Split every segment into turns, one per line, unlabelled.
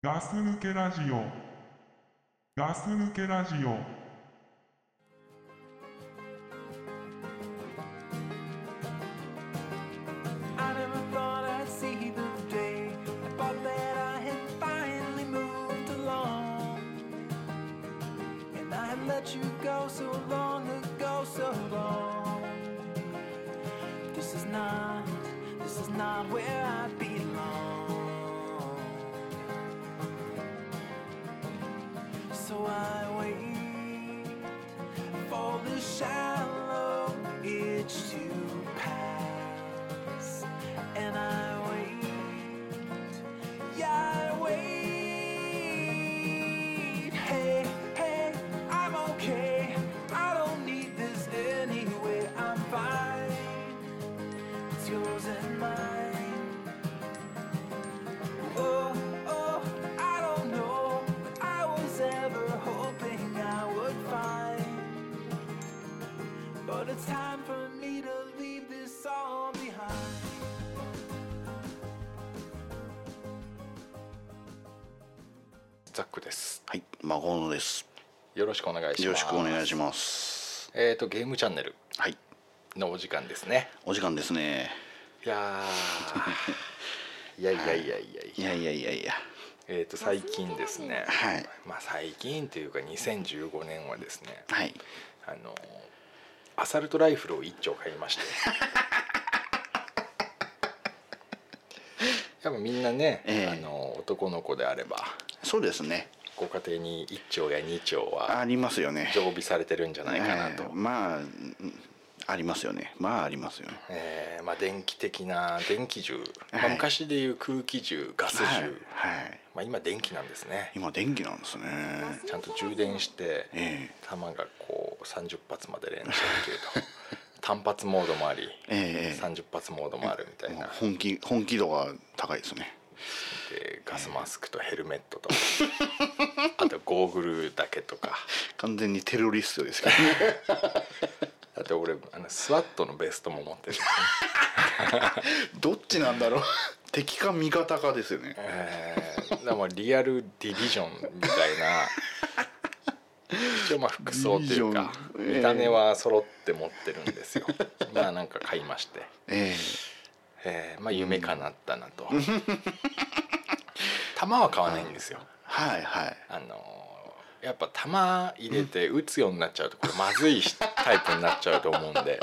ガス抜けラジオ。ガス抜けラジオ
I wait for the shallow
はい、孫野です。
よろしくお願いします。
よろしくお願いします。
えっ、とゲームチャンネル
はい、
のお時間ですね。
お時間ですね。
いやー いやいやいやいやいや。
いやいやいや。
えっ、と最近ですね。
はい
まあ最近というか2015年はですね。
はい。
あのアサルトライフルを一丁買いまして。やっぱみんなね、
ええ
あの男の子であれば
そうですね。
ご家庭に一丁や二丁は
ありますよね。
常備されてるんじゃないかなと。
えーまあうんありますよね。まあありますよね。
えーまあ、電気的な電気銃、まあ
はい
昔でいう空気銃ガス銃、
はい。はい。
まあ、今電気なんですね
今電気なんですね。
ちゃんと充電して
え
弾がこう30発まで連射できると 単発モードもあり
えええ
30発モードもあるみたいな
本気本気度が高いですね。
でガスマスクとヘルメットと あとゴーグルだけとか。
完全にテロリストですけど。ね。
だって俺あのスワットのベストも持ってるね。
どっちなんだろう。敵か味方かですよね。
えー、だからまあリアルディビジョンみたいな。一応まあ服装というか見た目は揃って持ってるんですよ、まあなんか買いまして、
え
え。ーまあ夢かなったなと弾は買わないんですよ。
えはいはい。
あのーやっぱ弾入れて撃つようになっちゃうとこれまずいタイプになっちゃうと思うんで、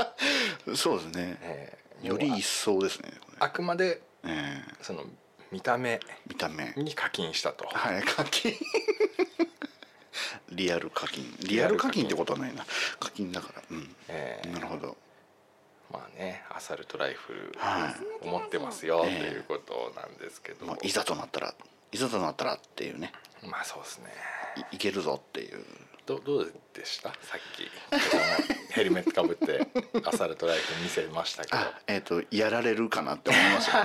そうですね。
えー
より一層ですね。
あくまで
ええ。
その見た目
見た目。
に課金したと、
はい、課金。リアル課金。リアル課金。ってことはないな。課金だから。うん、
えー
なるほど。
まあねアサルトライフル
は
を持ってますよと
ええ
いうことなんですけど、
まあ、いざとなったらいざとなったらっていうね。
まあそうですね。
いいけるぞっていう。
どどうでした？さっき。ヘルメットかぶってアサルトライフル見せましたけど。
あえっ、とやられるかなって思いますよ。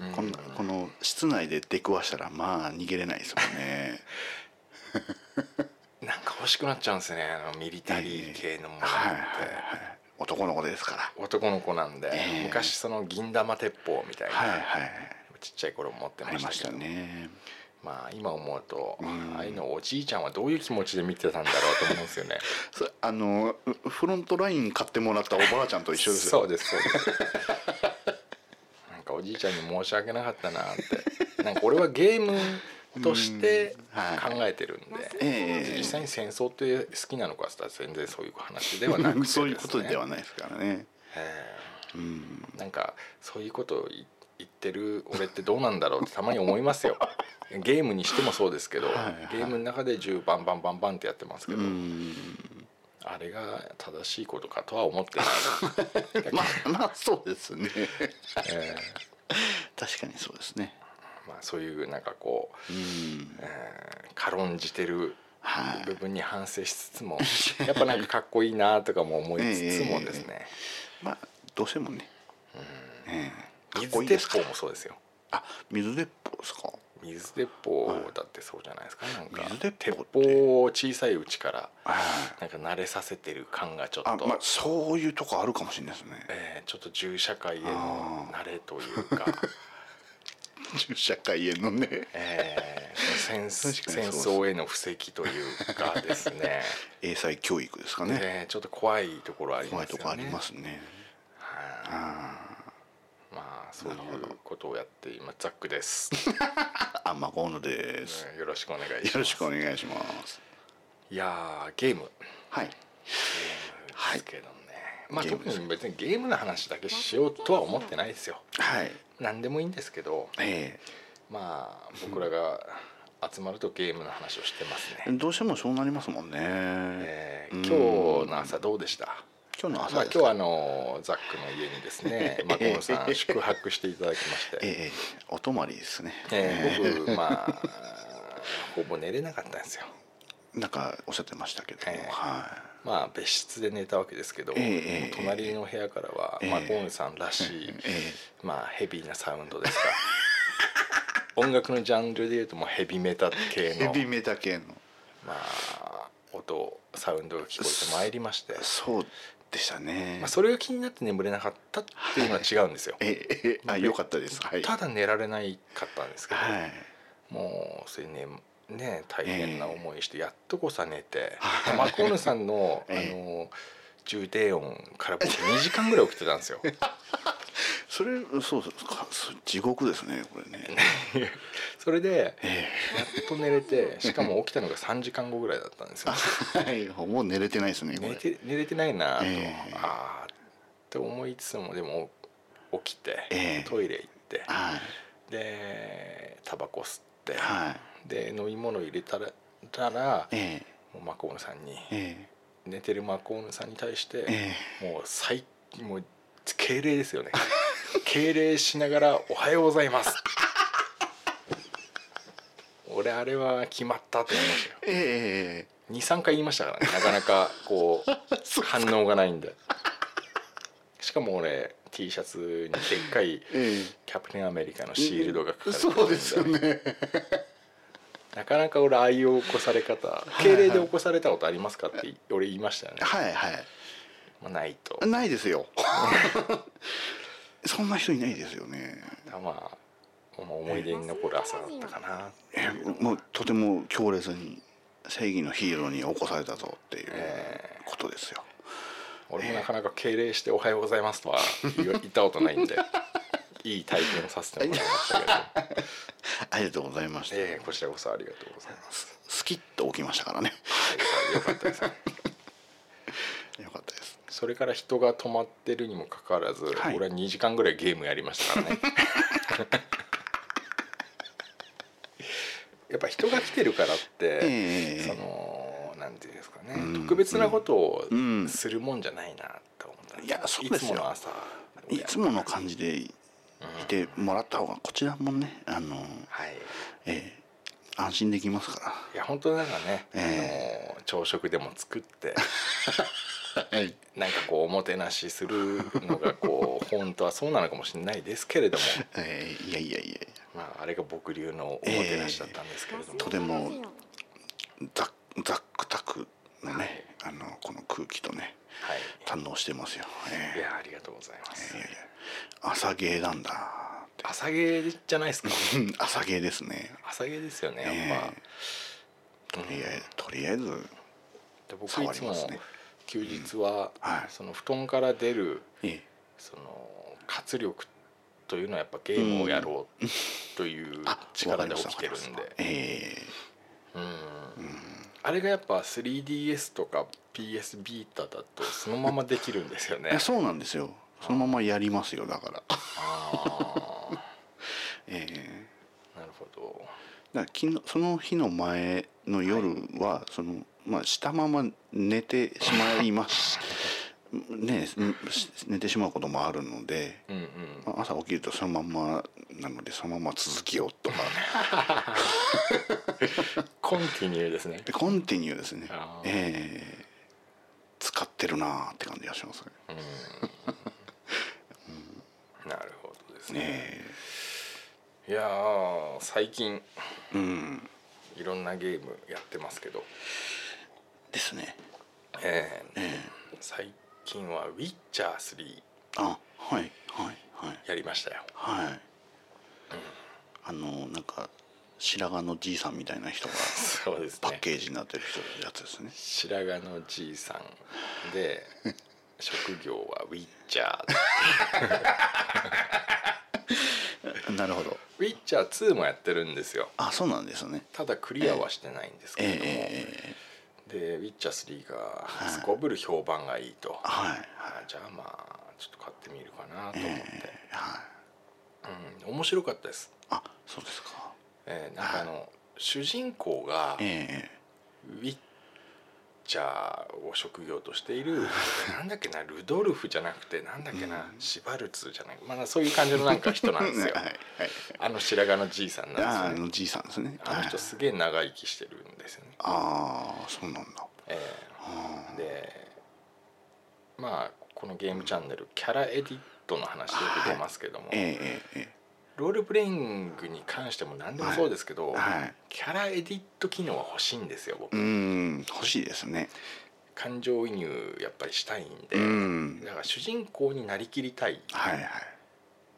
うん。こんなこの室内で出くわしたらまあ逃げれないですもんね。
なんか欲しくなっちゃうんですよね。あのミリタリー系のものって、
はいはいはい男の子ですから。
男の子なんで、
ええ。
昔その銀玉鉄砲みたいな、
はいはい
ちっちゃい頃持って
ましたね。
まあ今思うと、
ん。
ああいうのをおじいちゃんはどういう気持ちで見てたんだろうと思うんですよね。
そあのフロントライン買ってもらったおばあちゃんと一緒ですよ。
そうですそうです。なんかおじいちゃんに申し訳なかったなって。なんか俺はゲームとして考えてるんで、
ええ
実際に戦争って好きなのかって言ったら全然そういう話ではなくてです、ね、
そういうことではないですからね。
え
うん。
えなんかそういうことを言言ってる俺ってどうなんだろうってたまに思いますよ。ゲームにしてもそうですけど、
はいはい。
ゲームの中で銃バンバンバンバンってやってますけど、
うん。
あれが正しいことかとは思ってない、
まあまあそうですね
え
確かにそうですね
えまあ、そういうなんかこう
うん。
えー軽んじてる
はい。
部分に反省しつつも、やっぱなんかかっこいいなとかも思いつつもですね、
まあどうしてもね。ええ。かっ
水
こいいですから
鉄砲もそうですよ。
あ水鉄砲ですか？
水鉄砲だってそうじゃないですか、なんか
水鉄
鉄
砲
を小さいうちから
はい。
なんか慣れさせてる感がちょっと、
あまあそういうとこあるかもしれないですね。
えーちょっと銃社会への慣れというか
社会へのね。
えー戦戦争への布石というかですね。
英才教育ですかね。
ねちょっと怖いところあり
怖
ますよね。
いとこありますね。
はい。
あ
まあそういうことをやって今ザックです、
ー あまあ河野です。
よろしくお願いします。
よろしくお願いします。
いやーゲーム。
はい。
ですけどね、まあ特に別にゲームの話だけしようとは思ってないですよ。
はい。
何でもいいんですけど
え
まあ僕らが集まるとゲームの話をしてます
え
ね、
どうしてもそうなりますもんね、
えー
うん。
今日の朝どうでした？
今日の
ま
朝ですか、
あ今日はあのザックの家にですねマコーンさん宿泊していただきまして、
ええお泊まりですね、
えー僕まあほぼ寝れなかったんですよ。
なんかおっしゃってましたけども、
ええ。
は
まあ別室で寝たわけですけど、
ええええ
隣の部屋からは、
ええ。
マコーンさんらしい、
いえ
まあヘビーなサウンドですか。音楽のジャンルでいうともうヘビメタ系の
えヘビメタ系の。
まあ音サウンドが聞こえてまいりまして、
そうでしたね、
まあ、それが気になって眠れなかったっていうのは違うんですよ、
ええええ。あよかったです。はい。
ただ寝られないかったんですけど、
はい。
もうそれねね大変な思いしてやっとこさ寝て、
はい
マコーヌさんの,
ええ。
あの重低音から僕2時間ぐらい起きてたんですよ。
それそうですかそう地獄ですねこれね。
それで
え
やっと寝れてしかも起きたのが3時間後ぐらいだったんですよ。
えはいもう寝れてないですね
寝て寝れてないなと、
ええ。
ああって思いつつもでも起きて、
ええ。
トイレ行って
はい。
でタバコ吸って、
はい
で飲み物入れたらたら
え。
もうマコーヌさんに。
ええ。
寝てるマコーヌさんに対して、
え
もう最もう敬礼ですよね。敬礼しながら「おはようございます」俺あれは決まったと思いましたよ。
ええ
23回言いましたからね。なかなかこう反応がないんで。しかも俺 T シャツにでっかい
え
キャプテンアメリカのシールドが書かれてるん
そうですよね
なかなか俺ああいう起こされ方敬礼で起こされたことありますかって俺言いましたよね、
はいはい。
まあ、ないと。
ないですよ。そんな人いないですよね。
まあまあ思い出に残る朝だったかな。
え
う
もうとても強烈に正義のヒーローに起こされたぞっていう
え
ことですよ、
俺もなかなか敬礼して「おはようございます」とは言言ったことないんでいい体験をさせてもらいましたけど、
ありがとうございました、
ええこちらこそありがとうございます。
スキッと起きましたからね。
はいよかったです。ね
よかったです。
それから人が止まってるにもかかわらず、
はい。
俺は2時間ぐらいゲームやりましたからね。やっぱ人が来てるからって、
ええ
そのなんていうんですかね、
うん
特別なことを
うん。
するもんじゃないなと思ったんです
いやそうですよ。
いつもの朝
いつもの感じでいてもらった方がこちらもねあの、
はい。
ええ安心できますか
いや本当なんかね、
え
あの朝食でも作って
ら はい。
なんかこうおもてなしするのがこう本当はそうなのかもしれないですけれども、
ええいやいやいや
まあ、あれが僕流のおもてなしだったんですけれども、
とてもザッザックタクのねあのこの空気とね
はい。
堪能してますよ、え
いやありがとうございます、
えいやいや朝芸なんだ。
朝芸じゃないですか？
う ん朝芸ですね。
朝芸ですよねやっぱ、
とりあえずとりあえず
で僕い
触
つも
りますね。
休日は、
はい。
その布団から出る
え
その活力というのはやっぱゲームをやろうという
あ
力で起きてるんで。
ええ。
うん。あれがやっぱ 3DS とか PS ビータだとそのままできるんですよね。
そうなんですよそのままやりますよだから。
あ
ええ。
ーなるほど。
だから昨日その日の前の夜は、そのまあしたまま寝てしまいます。ねし寝てしまうこともあるので、
うんうん。
まあ朝起きるとそのまんまなのでそのまま続きようとか。
コンティニューですね。
でコンティニューですね。ええ。使ってるなーって感じがしますね。
なるほどですね。
え
いやー最近
えうん。
いろんなゲームやってますけど。
ですね。
えー
ええ。
最近は「ウィッチャー3
あはいはいはい」
やりましたよ。
はい、あのなんか白髪のじいさんみたいな人がパッケージになってる人やつですね。
白髪のじいさんで 職業はウィッチャー。
なるほど。
ウィッチャー2もやってるんですよ。
あそうなんですね。
ただクリアはしてないんですけれども、
ええ
でウィッチャー3がすこぶる評判がいいと、
はいはい。
あじゃあまあちょっと買ってみるかなと思って、
ええはい。
うん、面白かったです、
あそうですか。
えーなんかあの主人公が
え
ウィッチャーを職業としている なんだっけなルドルフじゃなくてなんだっけな、シュバルツじゃないまあそういう感じのなんか人なん
え
ですよ。
はいはい
あの白髪のじいさん
あ
なんですよね。
あのじいさんですね。
あの人
はい。
すげえ長生きしてるんですよね、
ああそうなんだ。
えー。でまあこのゲームチャンネルキャラエディットの話よく出ますけども、
ええええ
ロールプレイングに関しても何でもそうですけど、
はい。
キャラエディット機能は欲しいんですよ僕、
うん。欲しいですね。
感情移入やっぱりしたいんで、
うん。
だから主人公になりきりたい。
はいはい。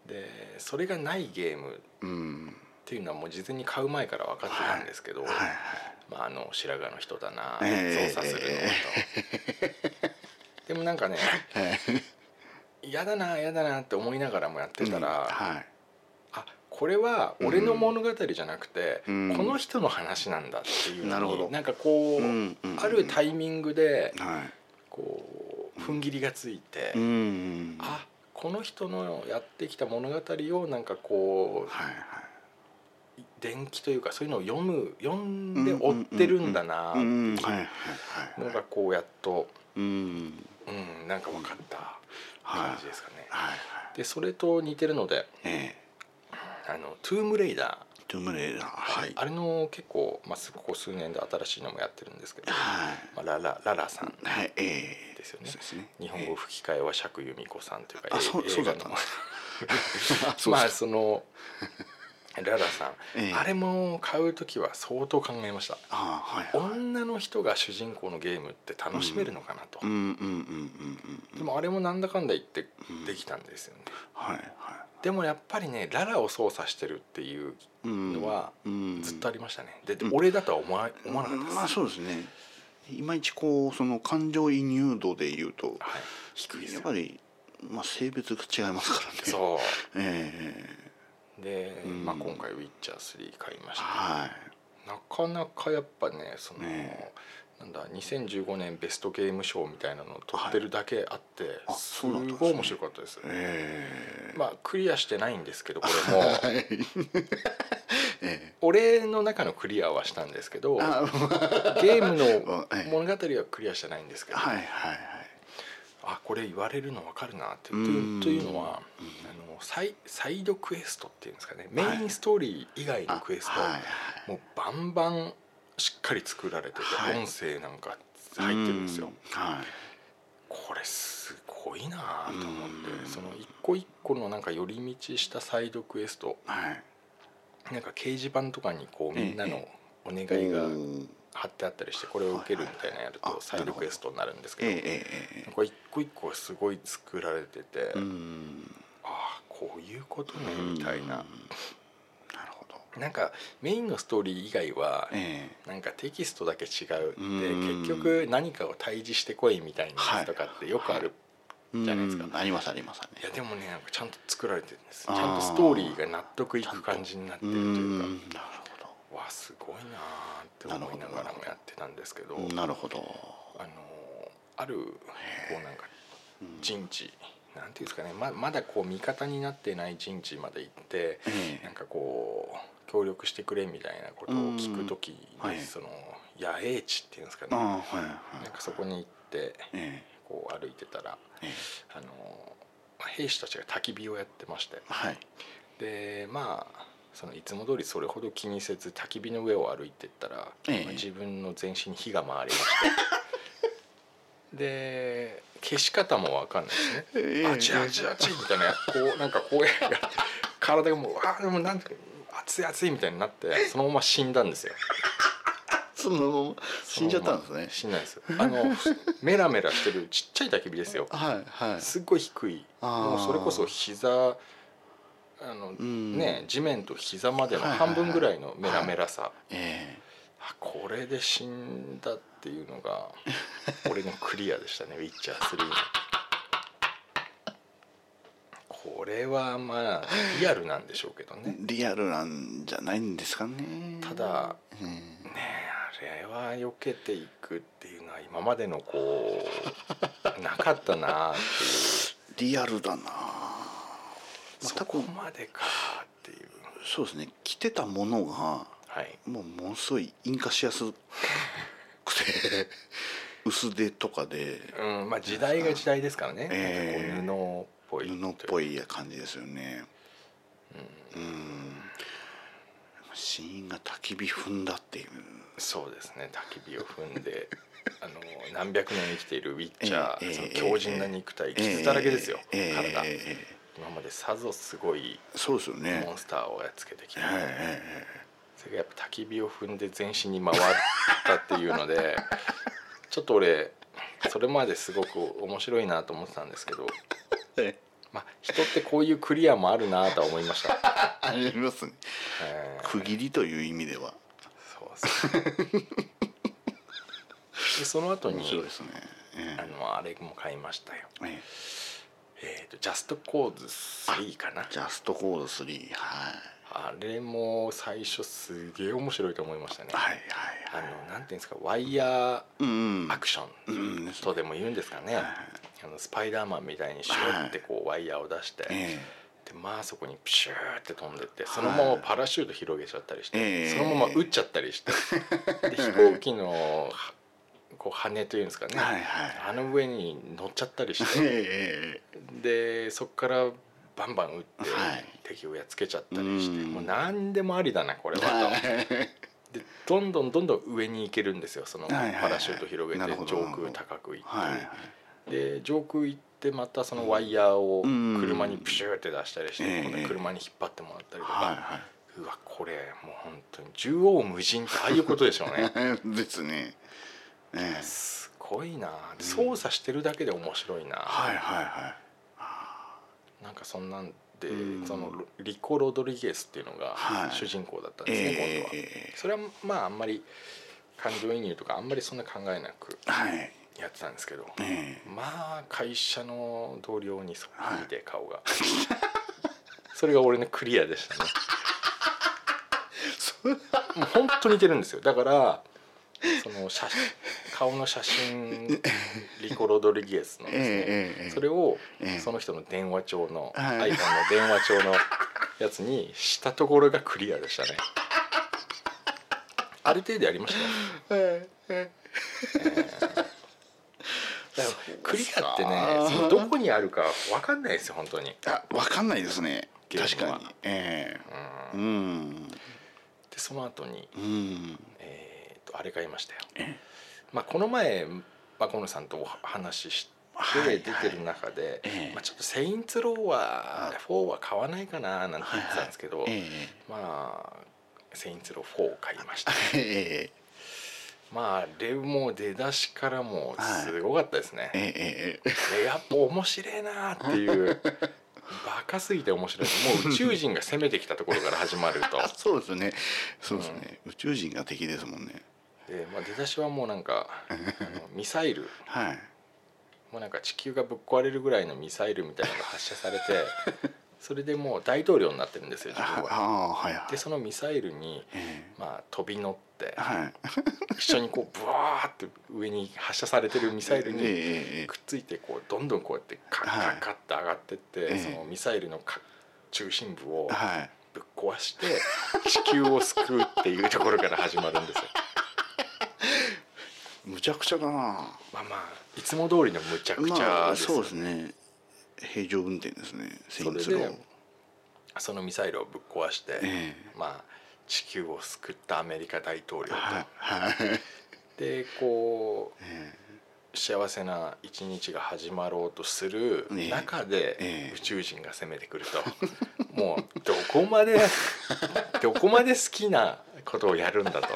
でそれがないゲームっ
うん。
ていうのはもう事前に買う前から分かってたんですけど、
はい。はい
まあ、あの白髪の人だな、
ええ。
操作するのと、でもなんかね
え
嫌だな嫌だなって思いながらもやってたら、
はい。
あこれは俺の物語じゃなくて、
うん。
この人の話なんだっていう
なるほど。
なんかこう、
うんうん
あるタイミングで
はい。
こう踏ん切りがついて、
うん
あこの人のやってきた物語をなんかこう
はいはい。
伝記というかそういうのを読む読んで追ってるんだなって
う
いうのがこうやっと、
うん。
うん、なんか分かった
はい。
感じですかね。
はいはい。
でそれと似てるので
ええ「
あのトゥームレイダー」
トゥームレイダーはい。
あれの結構、まあ、ここ数年で新しいのもやってるんですけど、
はい。
まあ、ララララさんですよね。
そうですね。
日本語吹き替えは釈由美子さんというか、
あそう
まあそのララさん、
ええ。
あれも買う時は相当考えました。
あはいはい。
女の人が主人公のゲームって楽しめるのかなと、
うんうんうんうんうんうん。
でもあれもなんだかんだ言ってできたんですよね、
はいはい
でもやっぱりねララを操作してるっていう
うん
のは
うん。
ずっとありましたね、で
うん。
俺だとは思わ思わなかったです、
まあそうですね。いまいちこうその感情移入度で言うと
はい、低い
やっぱりまあ性別が違いますからね。
そう。
ええ。
で、
うん。
まあ、今回「ウィッチャー3」買いました、
はい。
なかなかやっぱねその、
ね
なんだ2015年ベストゲーム賞みたいなのを取ってるだけあって、
あ
す
そうなんですね
ごい面白かったです、
ええ
まあクリアしてないんですけど これも。
はい。え
俺の中のクリアはしたんですけど
えあ
ゲームの
ええ。
物語はクリアしてないんですけど、
はいはいはい。
あこれ言われるの分かるなって。と
うん。
いうというのは、あのサイサイドクエストっていうんですかね。メインストーリー以外のクエスト、
はいはい。
もうバンバンしっかり作られてて、
はい。
音声なんか入ってるんですよ。
うん。はい。
これすごいなと思って
うん。
その一個一個のなんか寄り道したサイドクエスト。
はい。
なんか掲示板とかにこうみんなの
え
お願いが
うん。
貼ってあったりしてこれを受けるみたいなのやるとサイドクエストになるんですけどこれ一個一個すごい作られててああこういうことねみたいな
な
んかメインのストーリー以外は
え
なんかテキストだけ違う。
うん。
で結局何かを対峙してこいみたいなやつとかってよくある
え
じゃないですか。
うん。ありますありますね。
いやでもねなんかちゃんと作られてる。んですちゃんとストーリーが納得いく感じになってるというか。
うんなる
わすごいなーって思いながらもやってたんですけど
ほどなるほど。
あのーあるこうなんか陣地なんていうんですかね。ままだこう味方になってない陣地まで行って
ええ。
なんかこう協力してくれみたいなことを聞く時
うんはい。
にその野営地っていうんですかね。
はいはい
なんかそこに行って
え
こう歩いてたら
ええ。
あのまあ兵士たちが焚き火をやってまして
えはい。
でまあそのいつも通りそれほど気にせず焚き火の上を歩いてったら、
ええ。
まあ自分の全身に火が回りまして。で消し方も分かんないですね。
ええ。
あちあちあちみたいなこうなんかこうやって体がもうあでもなんか熱い熱いみたいになってそのまま死んだんですよ。
そのまま死んじゃったんですね。
死んだんですよ。あのメラメラしてるちっちゃい焚き火ですよ。
はいはい。
すっごい低い。もうそれこそ膝あの、
ん。
ね地面と膝までの
はいはいはい。
半分ぐらいのメラメラさ、
え
あこれで死んだっていうのが俺のクリアでしたね「ウィッチャー3の」これはまあリアルなんでしょうけど
え
ね。
リアルなんじゃないんですかね。
ただ
え
ねえあれは避けていくっていうのは今までのこう なかったなっていう。
えリアルだな。まあ
そ
多分
こまでかっていう。
そうですね。着てたものが
はい。
もうものすごい引火しやすくて 薄手とかで。
うんまあ時代が時代ですからね、
ええ。
なんかこう布っぽい
布っぽい感じですよね。うん。死因が焚き火踏んだっていう。
そうですね。焚き火を踏んで あの何百年生きているウィッチャー、
ええ
その
ええ
強靭な肉体傷だらけですよ、
ええ
体、
えええ
今までさぞすごい
えそうですよね。
モンスターをやっつけてきて、
ええ
それがやっぱ焚き火を踏んで全身に回ったっていうので ちょっと俺それまですごく面白いなと思ってたんですけど、
ええ
まあ、人ってこういうクリアもあるなとは思いました、
ありますね。
えー
区切りという意味では。
そうですね。でその後に
面白いですね。え
あのあれも買いましたよ。
ええ。
えーとジャストコーズ3かな。
ジャストコード3はい。
あれも最初すげえ面白いと思いましたね、
はいはい
あ
はい。
のなんていうんですかワイヤ
うんうん。
ーアクショ
うん
ンとでも言うんですかね、
はい
あのスパイダーマンみたいにシューってこうワイヤーを出して、
え
でまあそこにプシューって飛んでってそのままパラシュート広げちゃったりして、
ええ。
そのまま撃っちゃったりして で飛行機のはこう羽というんですかね、
はいはい。
あの上に乗っちゃったりして
ええ
でそこからバンバン撃って
はい。
敵をやっつけちゃったりして、
うん。
もう何でもありだなこれはと。でどんどんどんどん上に行けるんですよその
はいはいはい。
パラシュート広げて上空高く行って、
はいはい
で上空行ってまたそのワイヤーを
うん。
車にプシューって出したりして、
ええ
今度車に引っ張ってもらったりとか、
はいう
わこれもう本当に縦横無尽ってああいうことでしょうね。
は いですね。ええ。
すごいな。で操作してるだけで面白いな、
はいはいはい。
なんかそんなんで、
うん。
そのリコ・ロドリゲスっていうのが
はい。
主人公だったんですね、
え
今度は。
え。
それはまああんまり感情移入とかあんまりそんな考えなく。
はい
やってたんですけど、
ええ。
まあ会社の同僚にそっくりで顔が、それが俺のクリアでしたね。もう本当に似てるんですよ。だからその写真顔の写真リコ・ロドリゲスのですね、
ええええ
それを
ええ。
その人の電話帳の、
はい。
iPhone の電話帳のやつにしたところがクリアでしたね。ある程度やりましたよ。
ええ
だからクリアってねどこにあるか分かんないですよ本当に、
あわかんないですね。確かに。ええ。
うん。
うん。
でその後に
うん。
えー、とあれ買いましたよ。
え、
まあ、この前マコノさんとお話しして
はい
出てる中で、
ええ。
まあ、ちょっと「セインツローは4は買わないかな」なんて言ってたんですけど、
え
まあ「セインツロー4」を買いました。
ええ
まああれも出だしからもうすごかったですね、
ええええ。
でやっぱ面白いなっていう。バカすぎて面白い。もう宇宙人が攻めてきたところから始まると。
そうですね。そうですね。宇宙人が敵ですもんね。
で、まあ、出だしはもうなんか ミサイル。
はい。
もうなんか地球がぶっ壊れるぐらいのミサイルみたいなのが発射されてそれでもう大統領になってるんですよ自分は。
ああはいはい。
でそのミサイルに、
え
まあ、飛び乗って
えはい。
一緒にこうブワーって上に発射されてるミサイルに
ええええ
くっついてこうどんどんこうやってカッカッカッって上がってって、
ええ
そのミサイルのか中心部を
はい。
ぶっ壊して地球を救うっていうところから始まるんですよ。
むちゃくちゃだな。
まあまあいつも通りのむちゃくちゃですよ
まあそうですね。平常運転ですね。
それでそのミサイルをぶっ壊して、
え。
まあ地球を救ったアメリカ大統領と、
はいはい。
でこう
え
幸せな一日が始まろうとする
ええ。
中で
ええ。
宇宙人が攻めてくると、もうどこまで どこまで好きなことをやるんだと。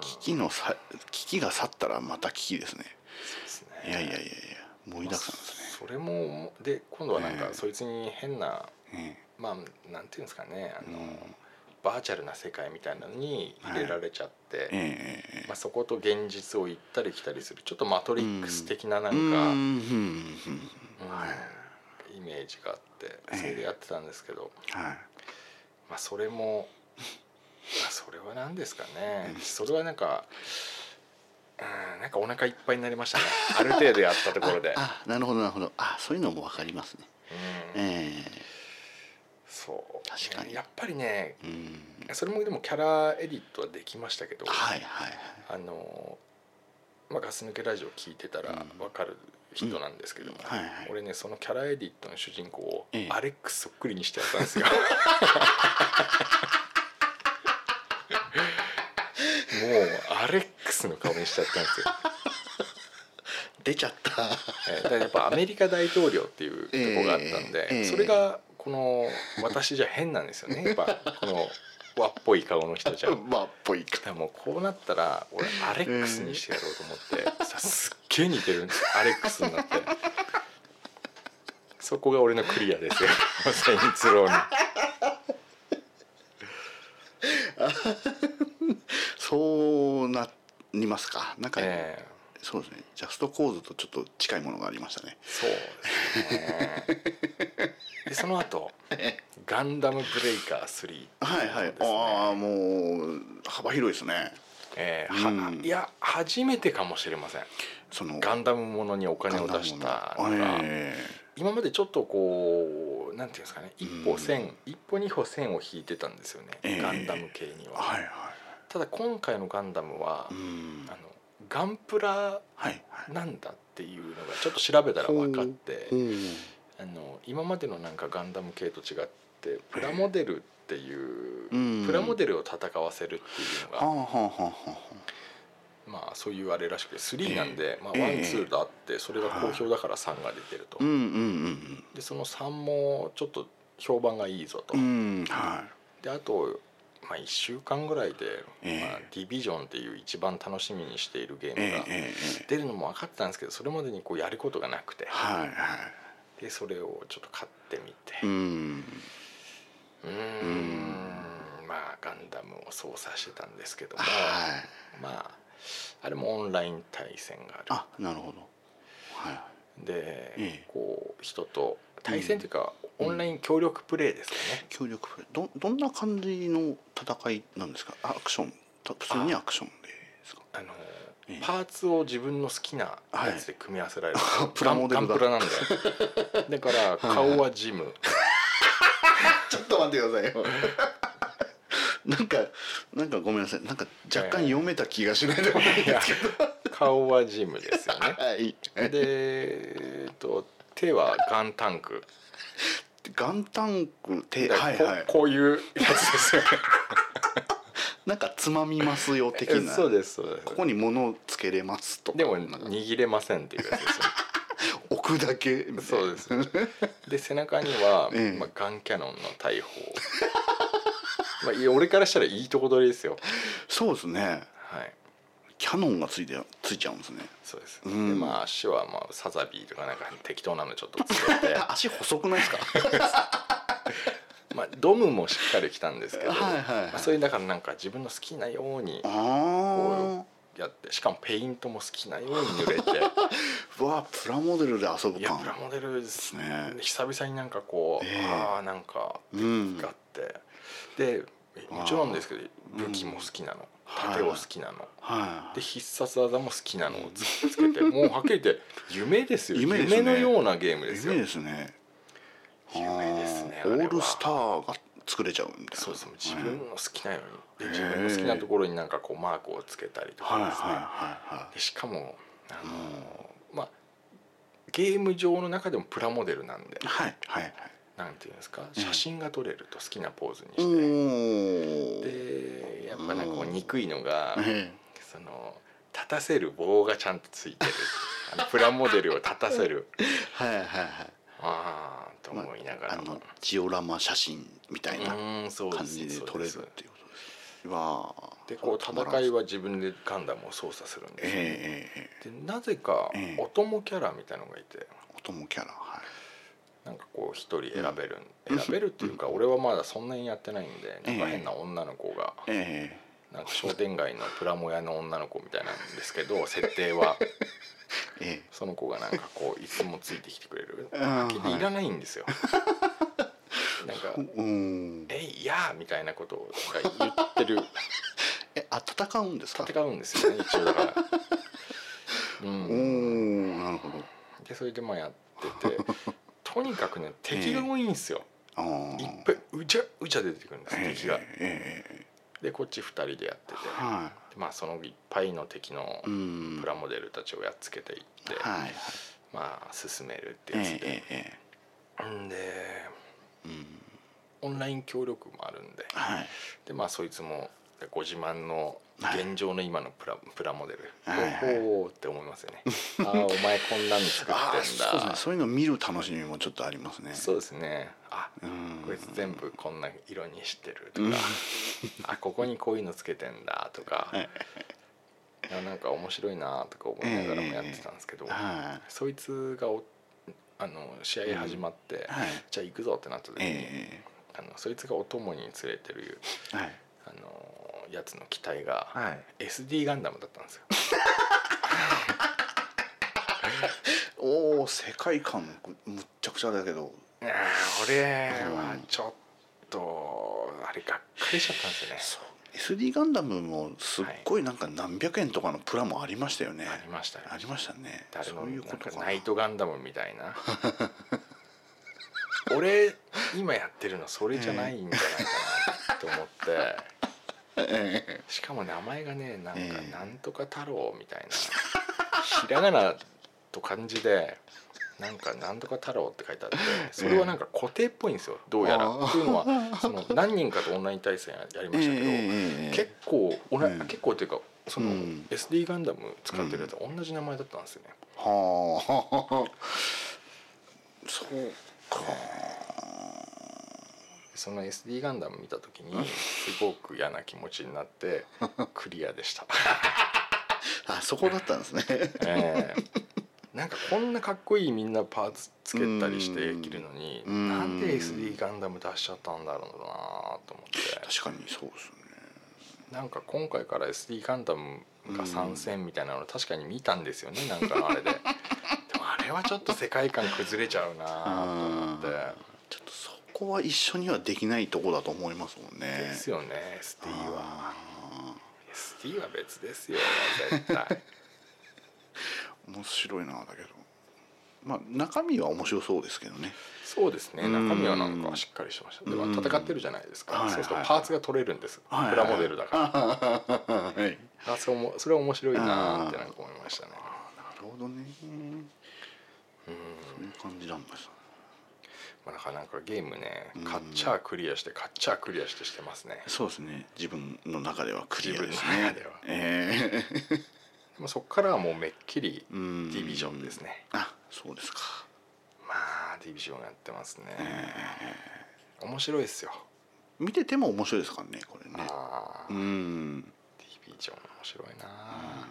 危機のさ危機が去ったらまた危機ですね。
すね。
いやいやいやいや盛りだくさんですね。
それもで今度はなんか
ええ。
そいつに変な
え
まあなんていうんですかねあの、
うん。
バーチャルな世界みたいなのに入れられちゃって、
えええ
まあ、そこと現実を行ったり来たりするちょっとマトリックス的ななんか、イメージがあって
ええ。
それでやってたんですけど、
はい。
まあ、それも、まあ、それは何ですかね、
うん。
それはなんか、うん、なんかお腹いっぱいになりましたね。ある程度やったところで。
あなるほどなるほど。あそういうのも分かりますね。
うん。
え
そう。
確かに。
やっぱりね
えうん。
それもでもキャラエディットはできましたけど、
はいはいはい。
あのまあ、ガス抜けラジオ聞いてたら
うん。
分かる人なんですけども、
はいはい。
俺ねそのキャラエディットの主人公を
ええ。
アレックスそっくりにしてやったんですよ。もうアレックスの顔にしちゃったんですよ。
出ちゃった。
えーだからやっぱアメリカ大統領っていうとこがあったんで、
ええ。
それがこの私じゃ変なんですよね。やっぱこの和っぽい顔の人じゃ。
まあっぽいか
だからもうこうなったら俺アレックスにしてやろうと思って、さすっげえ似てるアレックスになって。そこが俺のクリアですよ。セインツローに、
そうなりますか。なんか、
ええ。
そうですね。ジャストコーズとちょっと近いものがありましたね。
そうですねでその後 ガンダムブレイカー3」
はいはい、ああもう幅広いですね。
ええは
うん。
いや初めてかもしれません。
その
ガンダムものにお金を出したのが、
え
今までちょっとこうなんていうんですかね。一歩線、
うん。
一歩二歩線を引いてたんですよね、
ええ。
ガンダム系には、
えはいはい。
ただ今回のガンダムは、
うん。
あのガンプラ
はいはい。
なんだっていうのがちょっと調べたら分かって。
うん
あの今までのなんかガンダム系と違ってプラモデルっていう、
うん。
プラモデルを戦わせるっていうのが、
はあはあはあはあ
まあそういうあれらしくて3なんで、まあ、
ええ。
ワンツーとあってそれが好評だから3が出てると、
うんうん
でその3もちょっと評判がいいぞと、
うんうんは
であと、まあ、1週間ぐらいで、
ええ。
まあ、ディビジョンっていう一番楽しみにしているゲー
いえ
ムが
えええ。
出るのも分かってたんですけどそれまでにこうやることがなくて。
はいはい
でそれをちょっと買ってみて。
うん。
うーん。まあガンダムを操作してたんですけども、
はい。
まああれもオンライン対戦がある。
あなるほど。はい
で、
ええ。
こう人と対戦というか、
うん。
オンライン協力プレイですかね、
協力プレイ。どどんな感じの戦いなんですか？アクション。た普通にアクションですか？
あの
ええ
パーツを自分の好きなやつで組み合わせられる、
プラモデルだ。
ガンプラなんで だから顔はジム、
ちょっと待ってくださいよ。なんかなんかごめんなさい。なんか若干読めた気がしないでもないんですけど。
顔はジムですよね。
はい。
でえっと手はガンタンク。
ガンタンク手はいはい。
こういうやつですよね
なんかつまみますよ的な。
そうですそうです。
ここに物をつけれますと。か
でも握れませんっていうやつですよ。
置くだけ。
そうです。で背中には、
ええ。
まあ、ガンキャノンの大砲。まあ俺からしたらいいとこ取りですよ。
そうですね。
はい。
キャノンがついてついちゃうんですね。
そうです、
うん。
でまあ足はまあサザビーとかなんか適当なのちょっとつけて。
足細くないですか？
まあドムもしっかりきたんですけど、
はい
まあ、それだからなんか自分の好きなように
あ
やってしかもペイントも好きなように塗れて。
あ うわプラモデルで遊ぶ
いや
感
プラモデルです
ね。
久々になんかこう、
ええ。
ああなんか
うん。
があって。でもちろんですけど武器も好きなの、
うん。
盾を好きなの、
はい
で必殺技も好きなのをつけてもうはっきり言って夢ですよ。
夢ね。
のようなゲームですよ。
夢ですね
夢ですね
オールスターが作れちゃうみたいな。
そうですもう自分の好きなように。自分の好きなところになんかこうマークをつけたりと
はいはい
かですね、
はい。は
でしかもあのーまあゲーム上の中でもプラモデルなんで。
いはいはいはい。
なんていうんですか
ええ
写真が撮れると好きなポーズに
お
して、
ー。
でやっぱなんかこう憎いのが、
え
その立たせる棒がちゃんとついてる。あのプラモデルを立たせる。
え はいはいはい。
ああと思いながらも、
あのジオラマ写真みたいな感じで撮れるっていうことです。うわー
でこう戦いは自分でガンダムを操作するんですよ、
ええええええ。
でなぜか
ええ。
お供キャラみたいのがいて、
友キャラはい。
なんかこう一人選べる、選べるっていうか俺はまだそんなにやってないんでなんか変な女の子が
え。
なんか商店街のプラモ屋の女の子みたいなんですけど設定は
ええ。
その子がなんかこういつもついてきてくれる
い。
いらないんですよ。なんか
えうん「
えいやー」みたいなことを言ってる。
えあ戦うんですか？
戦うんですよね一応だから。う
お
ん。
おなるほど。
でそれでまあやっててとにかくね敵が多いんですよ、
あ
いっ
あ
ぱいうちゃうちゃ出てくるんです
ええ
敵が。
ええ
でこっち2人でやってて。
は
でまあそのいっぱいの敵のプラモデルたちをやっつけていって、
はいはい。
まあ進めるって
え
やつで、
ええ
で
えうん。
オンライン協力もあるんで。
はい。
でまあそいつもご自慢の現状の今のプラ,、プラモデル、
はいはい。
ほほーって思いますよね。ああお前こんなの作ってんだ。
そうですね。そういうの見る楽しみもちょっとありますね。
そうですね。あ
うん。
こいつ全部こんな色にしてるとか。あここにこういうのつけてんだとか。
はい。
なんか面白いなとか思いながらもやってたんですけど、
は
そいつがおあの試合始まって、
いはい。
じゃあ行くぞってなった時に、
え
あのそいつがお供に連れてる
えはい。
あのやつの機体が、
はい。
SD ガンダムだったんですよ。
おお世界観むっちゃくちゃだけど。
いやー俺はちょっとあれがっかりしちゃったんですよね。
そう。SD ガンダムもすっごいなんか何百円とかのプラもありましたよね、
ありましたね。
ありましたね。そういうことか。な
ナイトガンダムみたいな。俺今やってるのそれじゃないんじゃないかなって思って。
え
しかも名前がねなんか
ええ。
なんとか太郎みたいなひらがなと漢字でなんかなんとか太郎って書いてあってそれはなんか固定っぽいんですよどうやら。っていうのはその何人かとオンライン対戦やりましたけど、
ええ
結構おな、
うん
結構っていうかその、
うん。
SD ガンダム使ってるやつは同じ名前だったんですよね、
はあ。そうか
その SD ガンダム見た時にすごく嫌な気持ちになって クリアでした、
あそこだったんですね。
ええ。なんかこんなかっこいいみんなパーツつけたりして着るのに
うん。
なんで SD ガンダム出しちゃったんだろうなと思って。
確かにそうですね。
なんか今回から SD ガンダムが参戦みたいなの確かに見たんですよねなんかのあれで。でもあれはちょっと世界観崩れちゃうなと思って。
ちょっとそこは一緒にはできないとこだと思いますもんね。
ですよね SD は。
あ
SD は別ですよ絶対。
ー 面白いなだけど。まあ中身は面白そうですけどね。
そうですね
うん。
中身はなんかしっかりしてました。でも
うん。
戦ってるじゃないですか。
はい
そうするとパーツが取れるんです。
はい
プラモデルだから。
はい。
あそれもそれは面白いなってなんか思いましたね。
なるほどね。
うん。
そういう感じなんです
まあ、なかなかゲームね
うん。
買っちゃクリアして買っちゃクリアしてしてますね。
そうですね。自分の中ではクリアです
自分の
ね
中では。
ええ。
でもそこからはもうめっきりデ
うん
ィビジョンですね。
あそうですか。
まあディビジョンやってますね。面白いですよ。
見てても面白いですからねこれね。
ああ。デ
うん。
ィビジョン面白いな。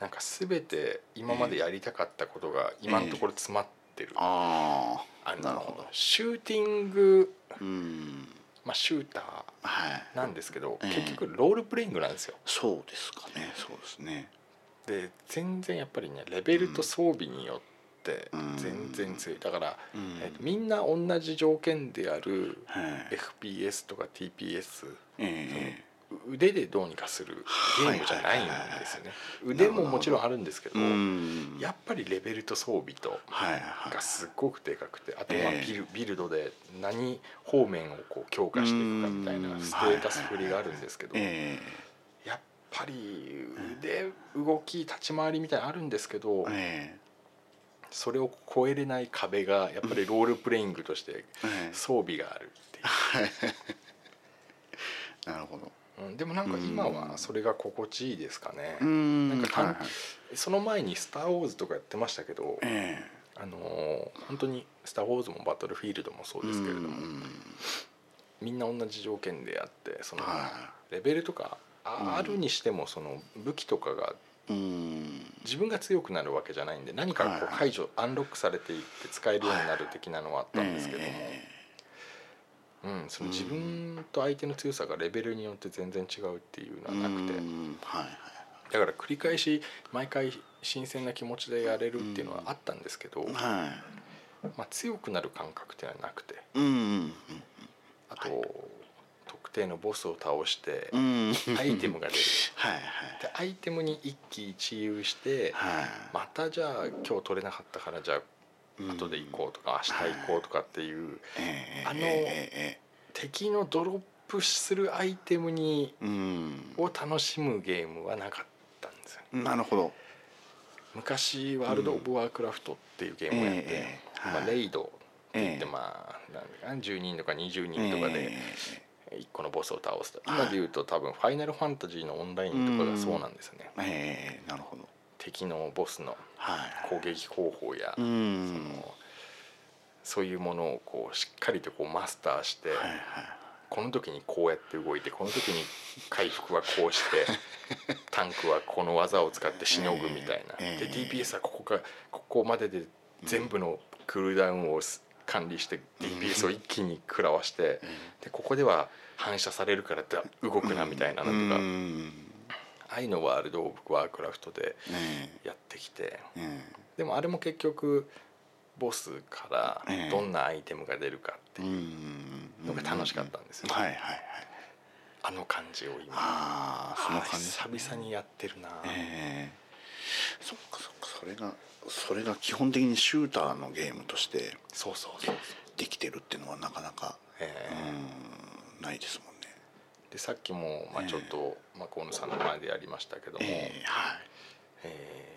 なんか全て今までやりたかったことが今のところ詰まってる。
あなるほど。
のシューティング
うん。
まあシューター
はい。
なんですけど
ええ。
結局ロールプレイングなんですよ。
そうですかね。そうですね。
で全然やっぱりねレベルと装備によって
うん。
全然強い。だから、
うん。
えっとみんな同じ条件である
はい。
FPS とか TPS
ええ
腕でどうにかするゲームじゃないんですよね。腕ももちろんあるんですけど
うん。
やっぱりレベルと装備とがすっごくでかくてあとまあ
ええ。
ビルビルドで何方面をこう強化していくかみたいなステータス振りがあるんですけど
え
やっぱり腕動き立ち回りみたいなのあるんですけど
ええ。
それを超えれない壁がやっぱりロールプレイングとして
ええ。
装備があるっていう。
え なるほど
うん、でもなんか今はそれが心地いいですかね、
うん。
なんか単
はいはい。
その前に「スター・ウォーズ」とかやってましたけど、
え
あのー本当に「スター・ウォーズ」も「バトルフィールド」もそう
え
ですけれども、
うん。
みんな同じ条件でやってその
は
レベルとかあるにしてもその武器とかが
うん。
自分が強くなるわけじゃないんで何かこう
はい
解除アンロックされていって使えるようになる的なのはあったんですけども、
え
うん、その自分と相手の強さがレベルによって全然違うっていうのはなくて。
うんはい
だから繰り返し毎回新鮮な気持ちでやれるっていうのはあったんですけど、
はい。は
まあ、強くなる感覚っていうのはなくて。
いうん
あと、特定のボスを倒して
うんうん。
アイテムが出る。
はいはい。
でアイテムに一喜一憂して
はい。
またじゃあ今日取れなかったからじゃあ後で行こうとか明日行こうとかっていう
ええ
あの
ええ
敵のドロップするアイテムにを楽しむゲームはなかったんですよ。ね
なるほど。
昔ワールド・オブ・ワークラフトっていうゲームをやって、
ええ
まあ、
はい。
レイドって言って
ええ。
まあなんだかな10人とか20人とかで
え
1個のボスを倒すと。
はい
今で言うと多分「ファイナルファンタジー」のオンラインとかがそうなんですよね。
えええなるほど
敵のボスの
はい。
攻撃方法や
う
そ
ん
のそういうものをこうしっかりとこうマスターして
はいはい。
この時にこうやって動いてこの時に回復はこうして タンクはこの技を使ってしのぐみたいな、
ええ
で DPS はここかここまでで全部のクールダウンをす管理して DPS を一気に食らわしてでここでは反射されるからだ動くなみたいなのとか、
うん
ああいうのワールド・オブ・ワークラフトで
え。
やってきて。
ええ。
でもあれも結局ボスから
ええ。
どんなアイテムが出るかっていうんのが楽しかったんですよ、
はいはいはい。
あの感じを今。
ああその感じ
久々にやってるな、
ええ。そっかそっかそれがそれが基本的にシューターのゲームとして
そうそうそう。
できてるっていうのはなかなか
ええ。
うんないですもんね
でさっきも、まあ、
ええ。
ちょっと、まあ、河野さんの前でやりましたけども、
ええはい。
えー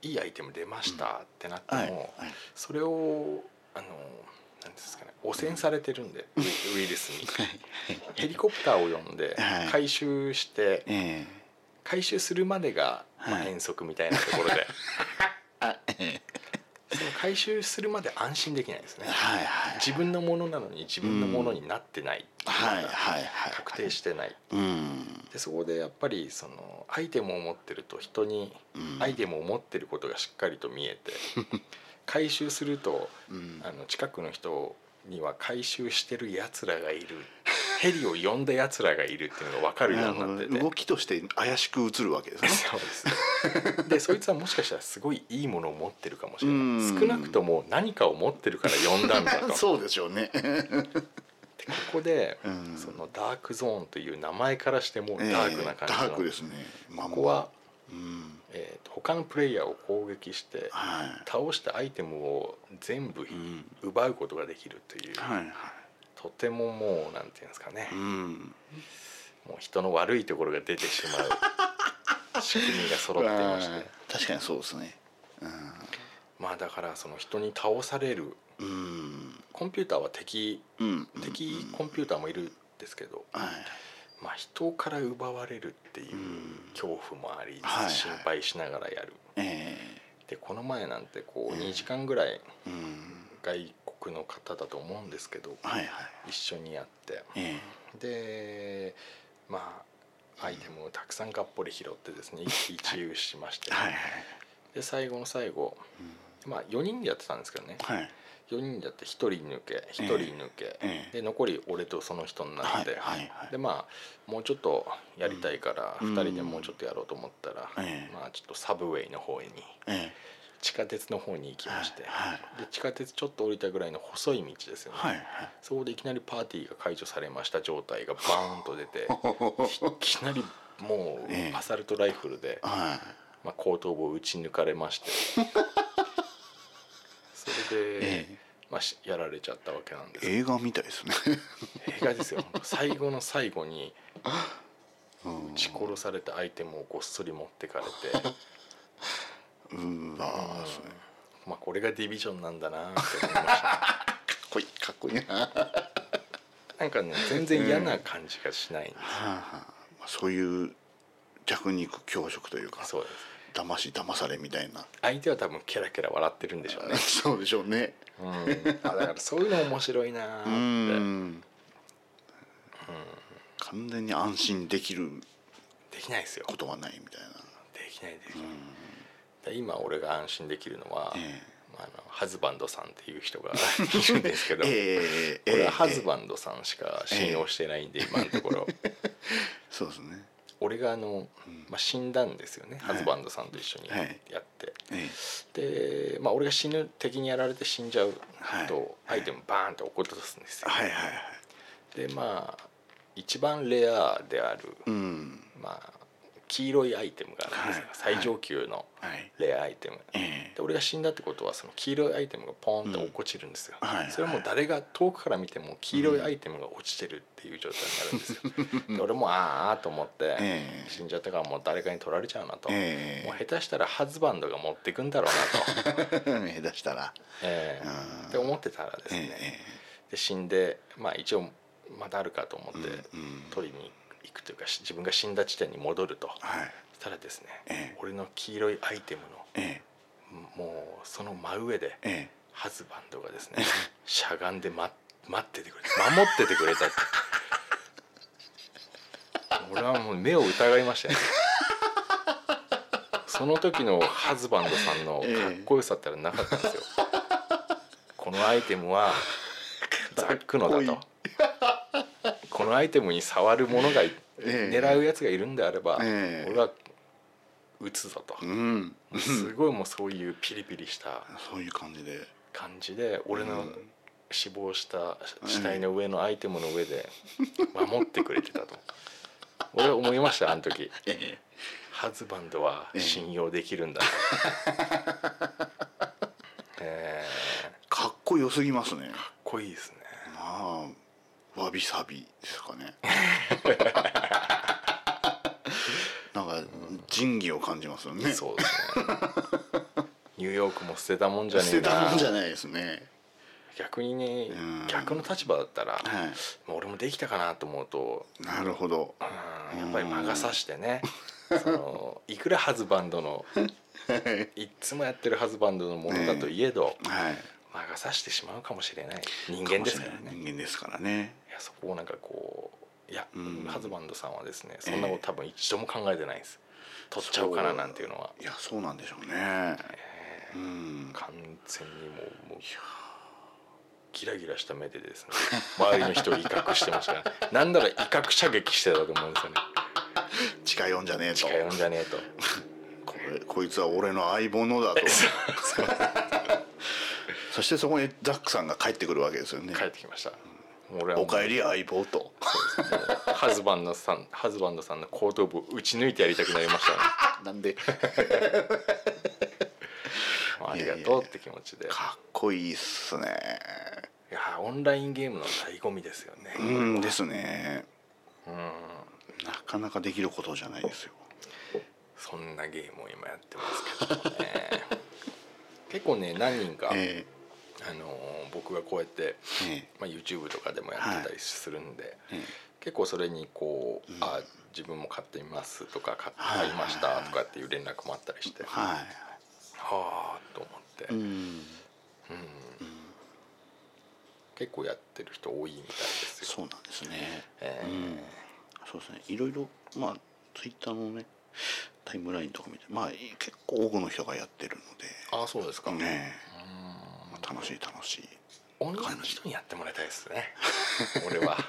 いいアイテム出ましたってなっても、
はいはい。
それをあのなんですかね汚染されてるんでウイ ウイルスに。ヘリコプターを呼んで
はい。
回収して
ええ。
回収するまでが、まあ、
はい。
遠足みたいなところで。
あえ
その回収するまで安心できないですね。
えはいはい。
自分のものなのに自分のものになってない、
はいはいはい
確定してない。
うん。
でそこでやっぱりそのアイテムを持ってると人に
うん。
アイテムを持ってることがしっかりと見えて 回収すると
うん。
あの近くの人には回収してるやつらがいるヘリを呼んだやつらがいるっていうのが分かるようになってて。
動きとして怪しく映るわけですね。
そうです。でそいつはもしかしたらすごいいいものを持ってるかもしれない。
うん。
少なくとも何かを持ってるから呼んだんだと。で こ
そうでしょうね
こで、
うん。
そのダークゾーンという名前からしてもダークな感じの、
ダークですね。まあ
ここは、
うん。
えーと他のプレイヤーを攻撃して
は
倒したアイテムを全部
いうん。
奪うことができるという、
はいはい
とてももうなんていうんですかね、
うん。
もう人の悪いところが出てしまう。仕組みが揃っていまして。
確かにそうですね。
まあだからその人に倒される。
うん。
コンピューターは敵
うん。
敵コンピューターもいるんですけど、
はい。
まあ、人から奪われるっていう
うん。
恐怖もあり、
はいはい。
心配しながらやる。
え
でこの前なんてこう
うん。
2時間ぐらい外国の方だと思うんですけど
はいはい。
一緒にやって。
え
でまあアイテムをたくさんがっぽり拾ってですね 一喜一憂しまして、
えはいはい。
で最後の最後、まあ4人でやってたんですけどね。
はい。
4人でやって1人抜け1人抜け、
ええ。
で残り俺とその人になって、
はい。はい。はい。
でまあもうちょっとやりたいから
うん。
2人でもうちょっとやろうと思ったら、
ええ。
まあちょっとサブウェイの方に
え
地下鉄の方に行きまして、
はいはい。
で地下鉄ちょっと降りたぐらいの細い道ですよね、
えはいはい。
そこでいきなりパーティーが解除されました状態がバーンと出て いきなりもう
ええ。
アサルトライフルで、
はい。
まあ、後頭部を撃ち抜かれまして それで、
ええ。
まあ、しやられちゃったわけなんです。
映画みたいですね。
映画ですよ。最後の最後に
うん。
撃ち殺されたアイテムをごっそり持ってかれて
うわそれ
まあこれがディビジョンなんだなって思いました。
かっこいいかっこいいな。は
なんかね全然嫌な感じがしないんです、
あはあ。そういう弱肉強食というか
そうです。
騙し騙されみたいな。
相手は多分ケラケラ笑ってるんでしょうね、
そうでしょうね。
うん、あだからそういうの面白いなって。
ん。完全に安心できる
できないですよ。
ことはないみたいな。
でききないできない、で今俺が安心できるのは、
え
まあ、あのハズバンドさんっていう人が いるんですけど、
ええ
俺はハズ
ン
バンドさんしか信用してないんで、今のところ。
そうですね。
俺があの、まあ、死んだんですよね、
はい。
ハズバンドさんと一緒に
はい。
やって、
え
で、まあ、俺が死ぬ敵にやられて死んじゃうと、
はい。
アイテムバーンって落っことすんですよ、
えはいはいはい。
でまあ一番レアである、
うん。
まあ、黄色いアイテムがあるんですよ、
はい。
最上級の
はい。
レアアイテム、
え
で俺が死んだってことはその黄色いアイテムがポンって落っこちるんですよ、それはもう誰が遠くから見ても黄色いアイテムが落ちてるっていう状態になるんですよ、で俺もあーあーと思って、
ええ。
死んじゃったからもう誰かに取られちゃうなと、
ええ。
もう下手したらハズバンドが持ってくんだろうなと、
下手したら。
ええ。
うん。
って思ってたらですね、
え
で死んでまあ一応まだあるかと思って取りに行くというかし自分が死んだ地点に戻ると。
えはい。
そしたらですね、
ええ。
俺の黄色いアイテムの
え
もうその真上で
ええ。
ハズバンドがですね しゃがんで、ま、待っててくれた守っててくれたって。俺はもう目を疑いましたよね。その時のハズバンドさんのかっこよさったらなかったんですよ、このアイテムはザックのだとこのアイテムに触る者がい、
ええ。
狙うやつがいるんであれば、
ええ。
俺は撃つぞと、
うん。
すごいもうそういうピリピリした
そういう感じで。
感じで俺の
うん。
死亡した死体の上のアイテムの上で守ってくれてたと。俺は思いましたあの時。
え
ハズバンドは信用できるんだな えーかっ
かっこよすぎますね。
こいいですね。
まあわびさびですかね。なんか仁義を感じますよね。
そうですね。ニューヨークも捨てたもんじゃね
捨てた
えな
もんじゃないですね。
逆にね
うん。
逆の立場だったら、
は
もう俺もできたかなと思うと
いなるほど。
うんやっぱり魔が差してねそのいくらハズバンドのい。っつもやってるハズバンドのものだといえど、
はい。
魔が差してしまうかもしれない。人間ですからね。
人間ですからね
そこをなんかこういや、
うん。
ハズバンドさんはですねそんなこと多分一度も考えてないです、取っちゃうかななんていうのは。い
やそうなんでしょうね。うん。
完全にもうもうギラギラした目でですね周りの人を威嚇してましたね、なんなら威嚇射撃してたと思うんですよね。
近寄んじゃねえと。
近寄んじゃねえと。
これこいつは俺の相棒だと。そしてそこにザックさんが帰ってくるわけですよね。
帰ってきました俺は
おかえり相棒と。
ハズバンドさんハズバンドさんの後頭部を打ち抜いてやりたくなりましたね。
なんで？
ありがとうって気持ちで。い
かっこいいっすね。
やオンラインゲームの醍醐味ですよね。
うんですね。
うん。
なかなかできることじゃないですよ。
そんなゲームを今やってますけどね。結構ね何人か、
え
あのー僕がこうやって、
ええ。
まあ、YouTube とかでもやってたりするんで、
え
結構それにこう、
うん。
あ自分も買ってみますとか買
はい
買いましたとかっていう連絡もあったりして、は
は
あと思って、
いうん。
うん。結構やってる人多いみたいですよ。
そうなんですね。
えー
うん。そうですね。いろいろまあツイッターのねタイムラインとか見てまあ結構多くの人がやってるの
あそうですか。
でね楽しい楽しい
女の人にやってもらいたいですね。俺は。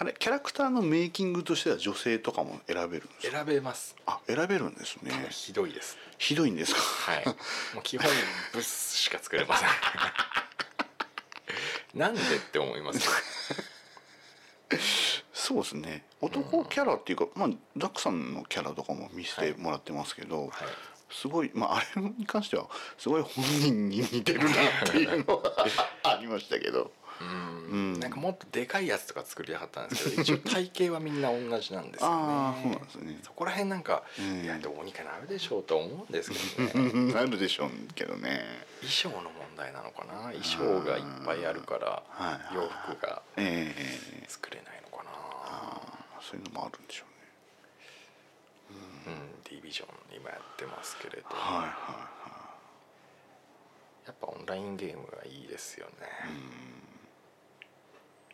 あれキャラクターのメイキングとしては女性とかも選べるんですか？
選べます。
あ選べるんですね
ひどいです。
ひどいんですか？
はい。もう基本ブスしか作れません。なんでって思いますよ。
そうですね男キャラっていうか、まあザックさんのキャラとかも見せてもらってますけど、
はい。
すごいまああれに関してはすごい本人に似てるなっていうのはありましたけど。
うん。
うん。
なんかもっとでかいやつとか作りたかったんですけど一応体型はみんな同じなんですよね。
ああそうなんですね。
そこら辺なんか、
うん。
いやどうにかなるでしょうとは思うんですけどね。
なるでしょうけどね。
衣装の問題なのかな？衣装がいっぱいあるから
はい
洋服が
ええ。
作れないのかな？
ああそういうのもあるんでしょう
ディビジョン今やってますけれど。
はいは
やっぱオンラインゲームがいいですよね。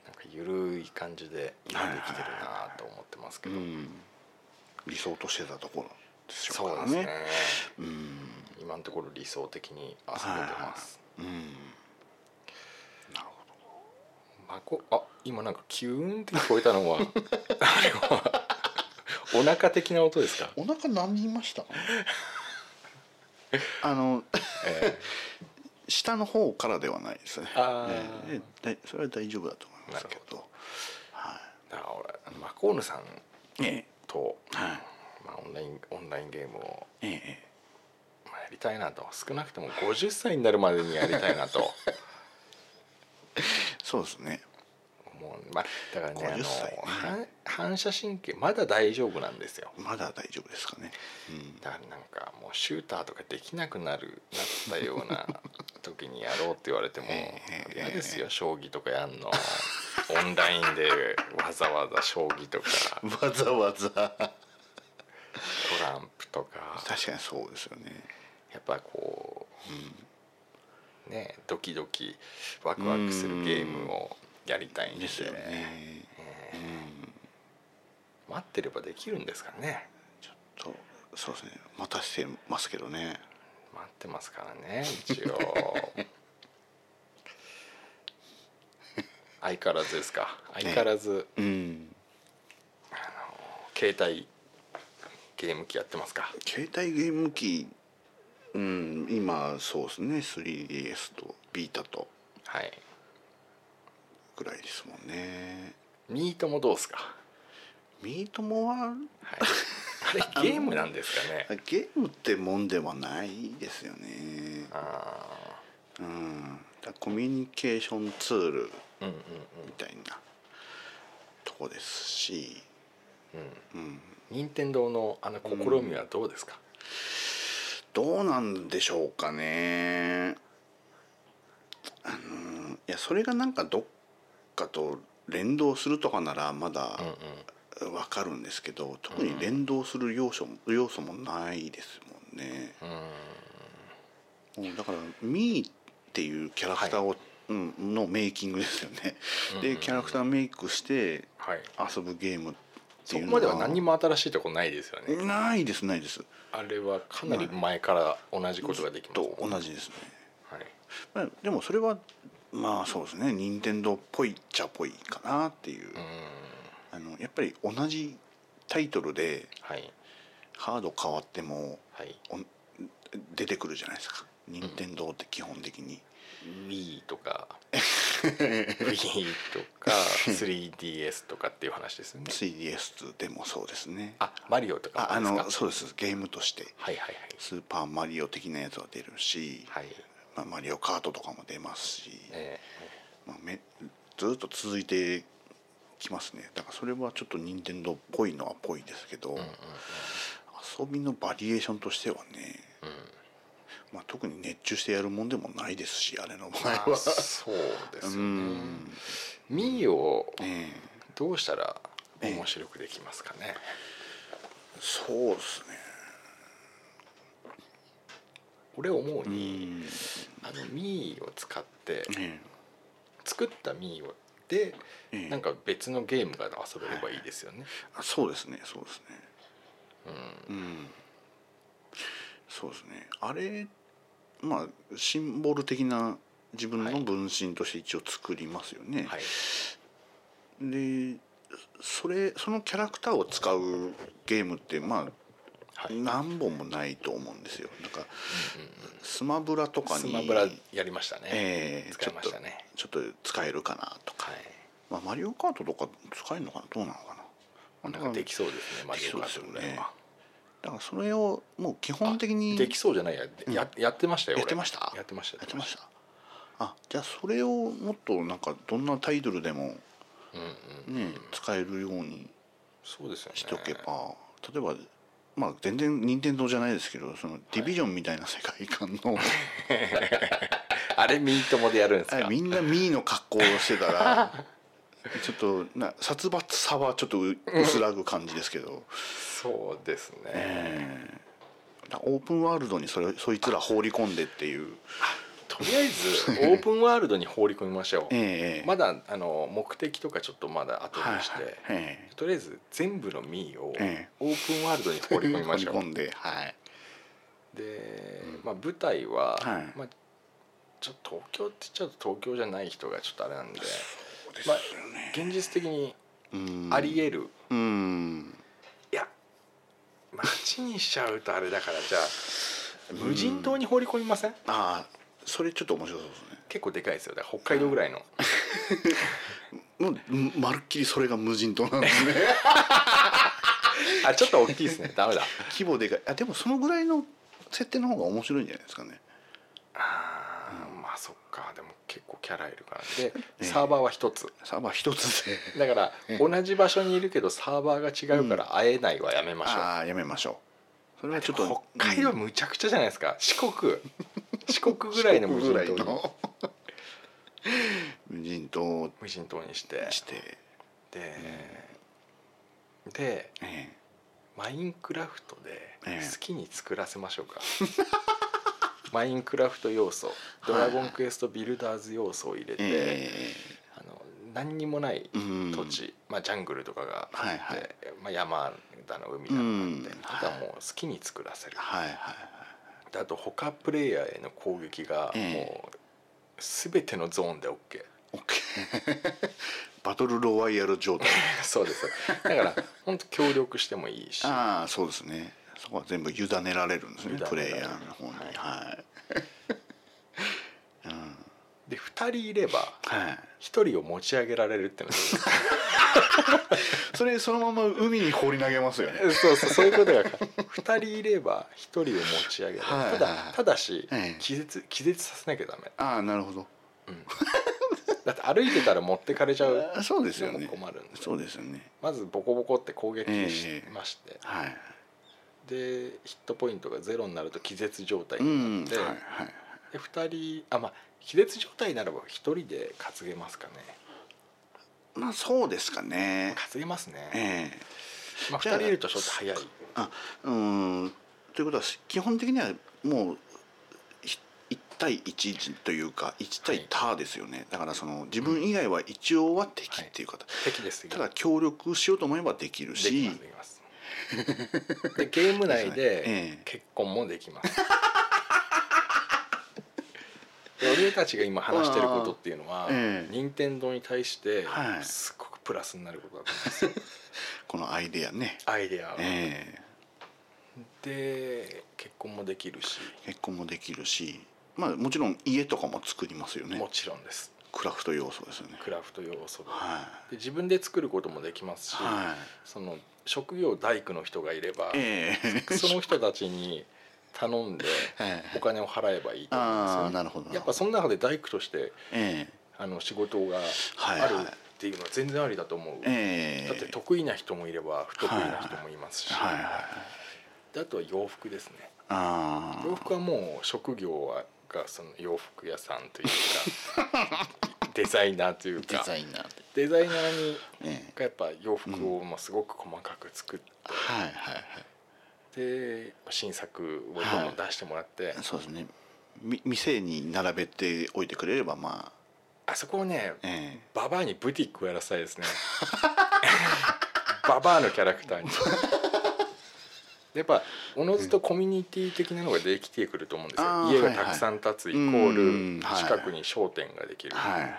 なんかゆるい感じで今できてるなと思ってますけど、
いはいうん。理想としてたところでしょうからね。
そうですね。
うん
今のところ理想的に遊べてます。
うん。なるほ
まこあ今なんかキューンって聞こえたのはあれはお腹的な音ですか、
どお腹何みました？あの
え
下の方からではないですね。
あー。
ええ。だそれは大丈夫だと思いますけど。は
ーだから俺マコーヌさん
いえ
と、
はい。
まあ、オンラインオンラインゲームを、
ええ。え
まあ、やりたいなと。少なくとも50歳になるまでにやりたいなと。
え そうですね
まあ、だからねあ
50
の
歳ね。
反反射神経まだ大丈夫なんですよ。
まだ大丈夫ですかね。うん。
だからなんかもうシューターとかできなくなるなったような 時にやろうって言われても
ええ
嫌ですよ将棋とかやんの。オンラインでわざわざ将棋とか。
わざわざ。
トランプとか。
確かにそうですよね。
やっぱこう、ねドキドキワクワクするゲームをやりたいんで
ですよね。
待ってればできるんですからね。
とそうですね。待たせてますけどね。
待ってますからね一応。相変わらずですか。相変わらず、
うん。
携帯ゲーム機やってますか。
携帯ゲーム機うん今そうですね。3DS とビータと。
はい
ぐらいですもんね。
ミートもどうですか？
ミートモは
はい。あれゲームなんですかね？
ゲームってもんではないですよね。
あ
うん。コミュニケーションツールみたいなとこですし。
うんうん。
うん。
任天堂のあの試みはどうですか、
どうなんでしょうかね。あのいやそれがなんかどっかと連動するとかならまだわかるんですけど特に連動する要素も要素もないですもんね。もうだから「ミー」っていうキャラクターを、うん、のメイキングですよね。でキャラクターメイクして
はい。
遊ぶゲームって
そこまでは何も新しいとこないですよね、
ないですないです。
あれはかなり前から同じことができます
と同じですね。
はい、
まあ、でもそれはまあそうですね。任天堂っぽいっちゃっぽいかなっていう、
うん。
あのやっぱり同じタイトルで
はい。
ハード変わっても
はい。
お出てくるじゃないですか。任天堂って基本的に、
Wii とか。Wii とか 3DS とかっていう話ですよね。
3DS でもそうですね。
あマリオとか
あのそうです。ゲームとして。
はいはい
スーパーマリオ的なやつは出るし、
はいはい
まあ、マリオカートとかも出ますし、
え
まあ、めずっと続いてきますね。だからそれはちょっと任天堂っぽいのはっぽいですけど、遊びのバリエーションとしてはね、まあ、特に熱中してやるもんでもないですしあれの場合
まあ
は。
そうですね。
ん。
Wii を
ええ。
どうしたら面白くできますかね、
そうですね
俺思う
う
に、
ん。
あの Wii を使って
え
作った Wii をで、
ええ。
なんか別のゲームが遊べればいいですよね、
あそうですねそうですね。
うん。
うん。そうですね。あれまあシンボル的な自分の分身として一応作りますよね、
はい。
でそれそのキャラクターを使うゲームってまあ
はい
何本もないと思うんですよ。なんかスマブラとかに。
スマブラやりましたね、
ええ
使いましたね。
ちょっと使えるかなとか、
はい。
まあ、マリオカートとか使えるのかな？どうなのかな？
なんかできそうですねマリオカートぐらいは、
だからそれをもう基本的に
できそうじゃないや。ややってましたよ俺。
やってました？
やってました
やってました？あじゃあそれをもっとなんかどんなタイトルでも
うんうん。
ね、使えるように
そうですよね。
しとけば、例えばまあ全然任天堂じゃないですけどそのディビジョンみたいな世界観の、
あれミートモでやるんですか？
あれみんなミーの格好をしてたら ちょっとな殺伐さはちょっとう薄らぐ感じですけど、
そうですね、
ええ。だからオープンワールドにそれそいつら放り込んでっていう
と。りあえずオープンワールドに放り込みましょう。
ええ
まだあの目的とかちょっとまだ後
はい
にして、
はいえ
とりあえず全部のミーを
ええ。
オープンワールドに放り込みましょう。
で はい。
で、まあ、舞台は、
はい。
まあ、ちょっと東京って言っちゃうと東京じゃない人がちょっとあれなんで。
そうです
ま
よ
あ
ね、
現実的に
うん。
ありえる、
うん。
いや街にしちゃうとあれだからじゃあ無人島に放り込みません？
ああそれちょっと面白そうですね。
結構でかいですよ。北海道ぐらいの。
もううんまるっきりそれが無人島なんですね。
あちょっと大きいですね。ダメだ。
規模でかい。あでもそのぐらいの設定の方が面白いんじゃないですかね。
あーまあそっか。でも結構キャラいるから。で
ええ。
サーバーは一つ。
サーバー一つで。
だから同じ場所にいるけどサーバーが違うから会えないはやめましょう、
ああやめましょうそれはちょっと
北海道
うん
むちゃくちゃじゃないですか。四国。四国ぐらいの無人島。に
らいの無人島。を
無人島にして。
して。
でで
え
マインクラフトで
ええ。
好きに作らせましょうか、マインクラフト要素。ドラゴンクエストビルダーズ要素を入れて、
え
あの何にもない
うん。
土地、まあ、ジャングルとかがあって、
はいはい。
まあ、山だの海だのって、
うん。
あとはもう好きに作らせる、
はいはい
であと他プレイヤーへの攻撃が
ええ。
もう全てのゾーンで OK
オッケー。バトルロワイヤル状態。
そうです。だから本当協力してもいいし。
ああそうですね。そこは全部委ねられるんですねプレイヤーの方に。
はい。
はい。うん。
で2人いれば
はい
1人を持ち上げられるっての
それそのまま海に放り投げますよね。
そうそうそういうことが2人いれば1人を持ち上げる。
はい
ただただし
ええ。
気絶気絶させなきゃダメ。
ああなるほど。
だって歩いてたら持ってかれちゃう。
あそうですよね。
困るんで。
そうですよね。
まずボコボコって攻撃し
ええ
まして、
はい。
でヒットポイントがゼロになると気絶状態
う
になって、
んはいはい。
で2人あまあ気絶状態ならば1人で担げますかね。
まあそうですかね。
担げますね、
ええ。
まあ、
じゃあ
2人いるとちょっと早い。
あうん。ということは基本的にはもうひ1対1というか1対他ですよね、だからその自分以外は一応は敵っていう方、
敵です敵
ただ協力しようと思えばできるし。
できます。でゲーム内で
ええ。
結婚もできます。で俺たちが今話してることっていうのは、
ええ。
任天堂に対して
はい。
すごくプラスになることだと思うんですよ。
このアイデアね、
アイデア。は、
え。
で結婚もできるし。
え結婚もできるし。まあもちろん家とかも作りますよね。
もちろんです。
クラフト要素ですよね。
クラフト要素で。
は
で自分で作ることもできますし、
いはい。
その職業大工の人がいれば、
ええ。
その人たちに頼んで
ええ
お金を払えばいいと思うんです
あ
よね。
あなるほど。
やっぱその中で大工として
ええ。
あの仕事が
はい
あるっていうのは全然ありだと思う、
ええ。
だって得意な人もいれば不得意な人もいますし、
はいはいはい。
であとは洋服ですね。
ああ
洋服はもう職業はがその洋服屋さんというか デザイナーという
デ
か
ザイナーで
デザイナーに
ええ。
がやっぱ洋服をまあすごく細かく作って、
はいはいはい
で新作をどんどん出してもらって、
そうですね。み店に並べておいてくれればまあ。
あそこをね
え
ババアにブティックをやらせたいですね。ババアのキャラクターに。やっぱおのずとコミュニティ的なのができてくると思うんですよ、
あー
家がたくさん建つイコー
うん
ル近くに商店ができる、
えはいはい。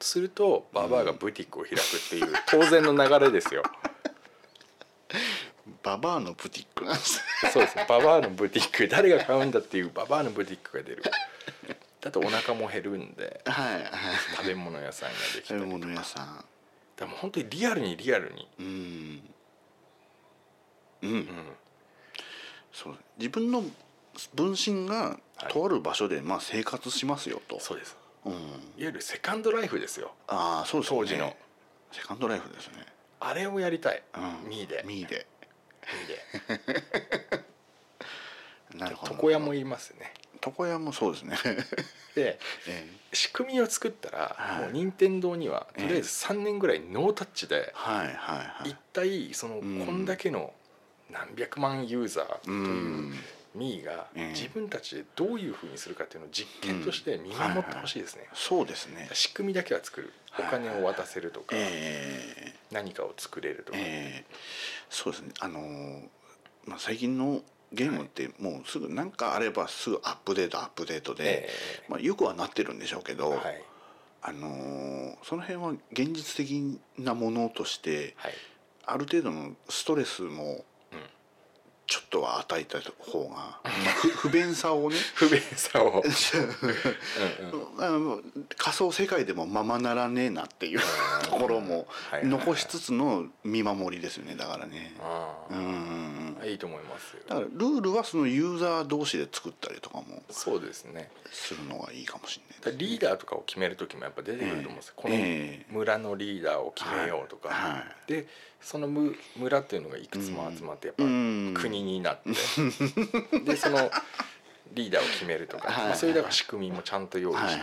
するとババアがブティックを開くっていう当然の流れですよ
ババアのブティックなんですね。
そうです。ババアのブティック。誰が買うんだっていうババアのブティックが出る。だとお腹も減るんで。
はいはい。
食べ物屋さんができたりとか。
食べ物屋さん。
でも本当にリアルにリアルに、
うん。うん、
うん、
そう。自分の分身が
はい。
とある場所でまあ生活しますよと、
そうです。
うん、
いわゆるセカンドライフですよ。
ああそうですね。
当時の。
セカンドライフですね、
あれをやりたい、
うん、
ミーで。
ミーで
ミーで。
なるほど
床屋もいますね。
床屋もそうですね。
で
え
仕組みを作ったら、
はい。
もう任天堂にはとりあえず3年ぐらいノータッチで
えはいはいはい。
一体その
うん。
こんだけの何百万ユーザーと
う
いうんミーが
ええ。
自分たちでどういうふうにするかっていうのを実験として見守ってほしいですね、
そうですね。
仕組みだけは作るお金を渡せるとか、
え。
何かを作れるとか、
ーえ。ーそうですね。あのーまあ、最近のゲームってもうすぐ何かあればすぐアップデートアップデートで、
え。
まあ、よくはなってるんでしょうけど、
はい。
あのーその辺は現実的なものとして
はい。
ある程度のストレスも
うん
ちょっとは与えた方が、まあ不不便さをね。
不便さを、うんうん
あの仮想世界でもままならねえなっていうところも残しつつの見守りですよね。だからね。うん。
いいと思いますよ。
だからルールはそのユーザー同士で作ったりとかも
そうですね。
するのがいいかもしれない
だからリーダーとかを決める時もやっぱ出てくると思うんですよ、この
ええ。
村のリーダーを決めようとか、
はいはい。
でそのむ村っていうのがいくつも集まってやっぱ
うん。
国になって、でそのリーダーを決めるとか、そういうだから仕組みもちゃんと用意して、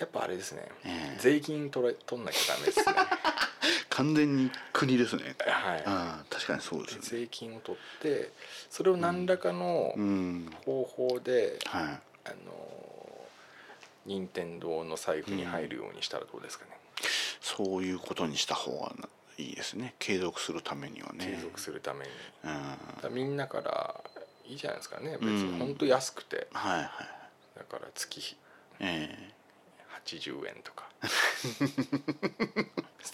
やっぱあれですね、
ええ。
税金取れ取んなきゃダメですね。
完全に国ですね。
はい。
ああ確かにそうですね。
税金を取ってそれを何らかの
うん。
方法で、
はい。
あの任天堂の財布に入るようにしたらどうですかね、
そういうことにした方がいいですね。継続するためにはね。
継続するために。
う
みんなからいいじゃないですかね。別
うん。
に本当安くて。
はい。
だから月
え
80円とか。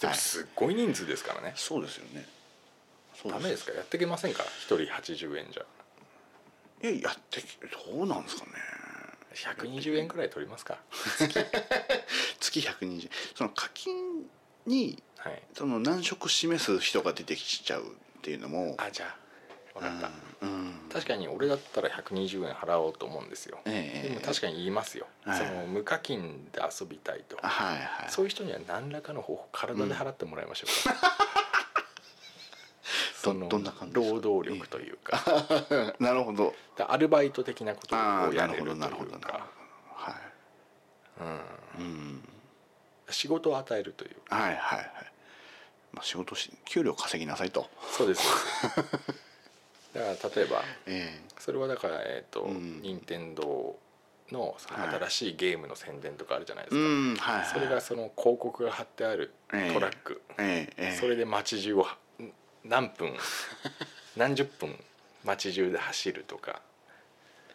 でもすっごい人数ですからね。
え、そうですよね。
ダメですかやっていけませんから。1人80円じゃ。
いややってきどうなんですかね。
120円くらい取りますか。
月。120その課金に
はい
その難色示す人が出てきちゃうっていうのも。
あじゃあ分かった
うん。うん
確かに俺だったら120円払おうと思うんですよ
ええ
でも確かに言いますよ、
はい
その無課金で遊びたいと
はいはい。
そういう人には何らかの方法体で払ってもらいましょうか、その
どんな感じですか？
労働力というか
なるほど。
だアルバイト的なことをやれるとい
なるほどなるほどなるほど
うか。
はい。
うん
うん。
仕事を与えるという。
はいはいはい。まあ仕事し給料稼ぎなさいと。
そうです。だから例えば
え
それはだからえっ、と、
うん。
任天堂のその
はい
新しいゲームの宣伝とかあるじゃないですか、
んはいはい。
それがその広告が貼ってあるト
え。え
ラック、
ええええ。
それで街中をは何分 何十分街中で走るとか、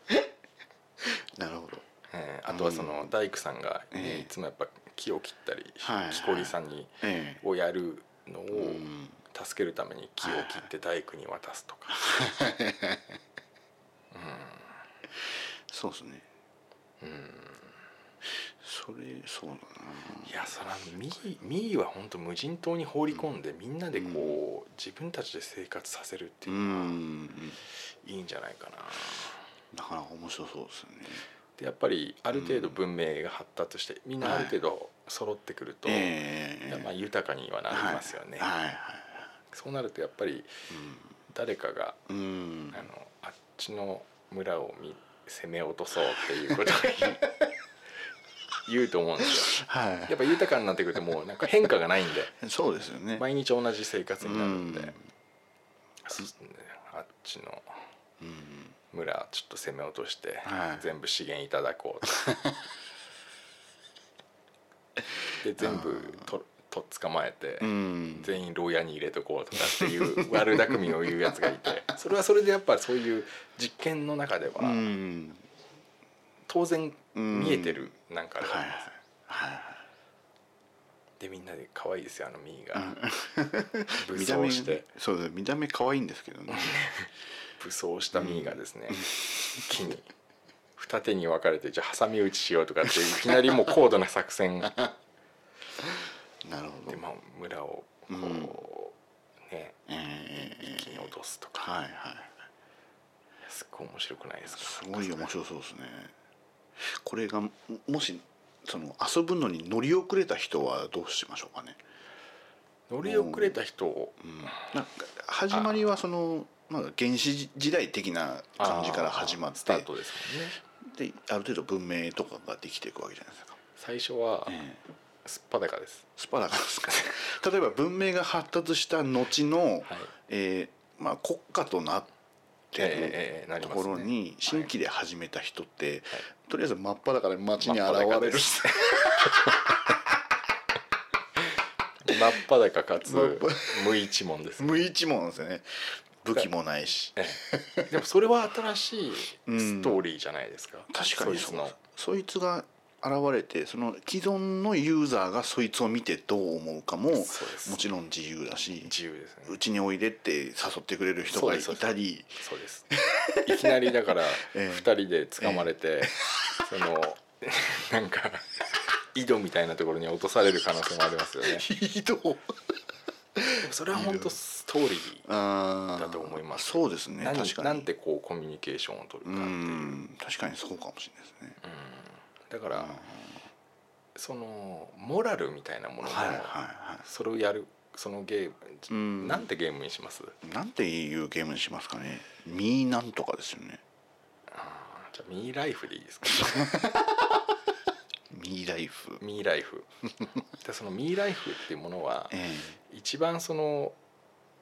なるほど。
えーあとはその大工さんが、ね
ええ。
いつもやっぱ木を切ったり、
はいはい
木こりさんに
ええ
をやるのを
うん
助けるために木を切って大工に渡すとか、
そうですね。
うん
それそうだ
いやそれはミーミーは本当無人島に放り込んでみんなでこう自分たちで生活させるって
な。
いううのは
ん。
いいんじゃないかな。
なかなか面白そうですよね。
でやっぱりある程度文明が発達してみんなある程度揃ってくると、
ええ
まあ、豊かにはなりますよね、
はい。はい
そうなるとやっぱり誰かがあのあっちの村を見攻め落とそうっていうことを 言うと思うんですよ。
は
やっぱ豊かになってくるともうなんか変化がないんで。
い。そうですよね。
毎日同じ生活になるんで、
うん。
あっちの
うん。
村ちょっと攻め落として、
はい。
全部資源いただこうと。で全部ととっ捕まえて、
うん。
全員牢屋に入れとこうとかっていう 悪巧みを言うやつがいて。それはそれでやっぱそういう実験の中では
うん。
当然
うん。
見えてるなんかあですよ
はい。
でみんなで可愛いですよあのミーが。武
見た目
装して
そう見た目可愛いんですけどね。
武装したミーがですね木に二手に分かれてじゃあ挟み撃ちしようとかっていきなりもう高度な作戦
なるほど。
でまあ村をこうね
ええ
一気に落とすとか
はいはい。
すっごい面白くないですか？
すごい面白そうですね。これがももしその遊ぶのに乗り遅れた人はどうしましょうかね。
乗り遅れた人を
うん、なんか始まりはそのまあ原始時代的な感じから始まって
ね。
である程度文明とかができていくわけじゃないですか。
最初は
ええ。
すっぱだかです。
スパだからですかね。例えば文明が発達した後の、
はい。
えーまあ、国家となっってるところに新規で始めた人って、
はい。
とりあえず真っ裸で街に現れる。
真っ裸かつ無一文ですね。
無一文ですよね武器もないし。
ええ。でもそれは新しい
うん。
ストーリーじゃないですか、
確かにそ
の。
そいつが現れてその既存のユーザーがそいつを見てどう思うかももちろん自由だし
自由ですね。
うちにおいでって誘ってくれる人がいたり。
そうです。いきなりだから
ええ。
2人で掴まれて、そのなんか井戸みたいなところに落とされる可能性もありますよね。
ひどい
でもそれは本当ストーリーだと思います。
そうですね。
何
確かに。
なんてこうコミュニケーションを取る
う
かっていう、
ん確かにそうかもしれないですね。
だから、そのモラルみたいなものも、
はいはいは
それをやるそのゲーム、
うん。
なんてゲームにします？
いなんていうゲームにしますかね。ミーなんとかですよね。
じゃあミーライフでいいですか？
ミーライフ。
ミーライフ。でそのミーライフっていうものは
え
一番その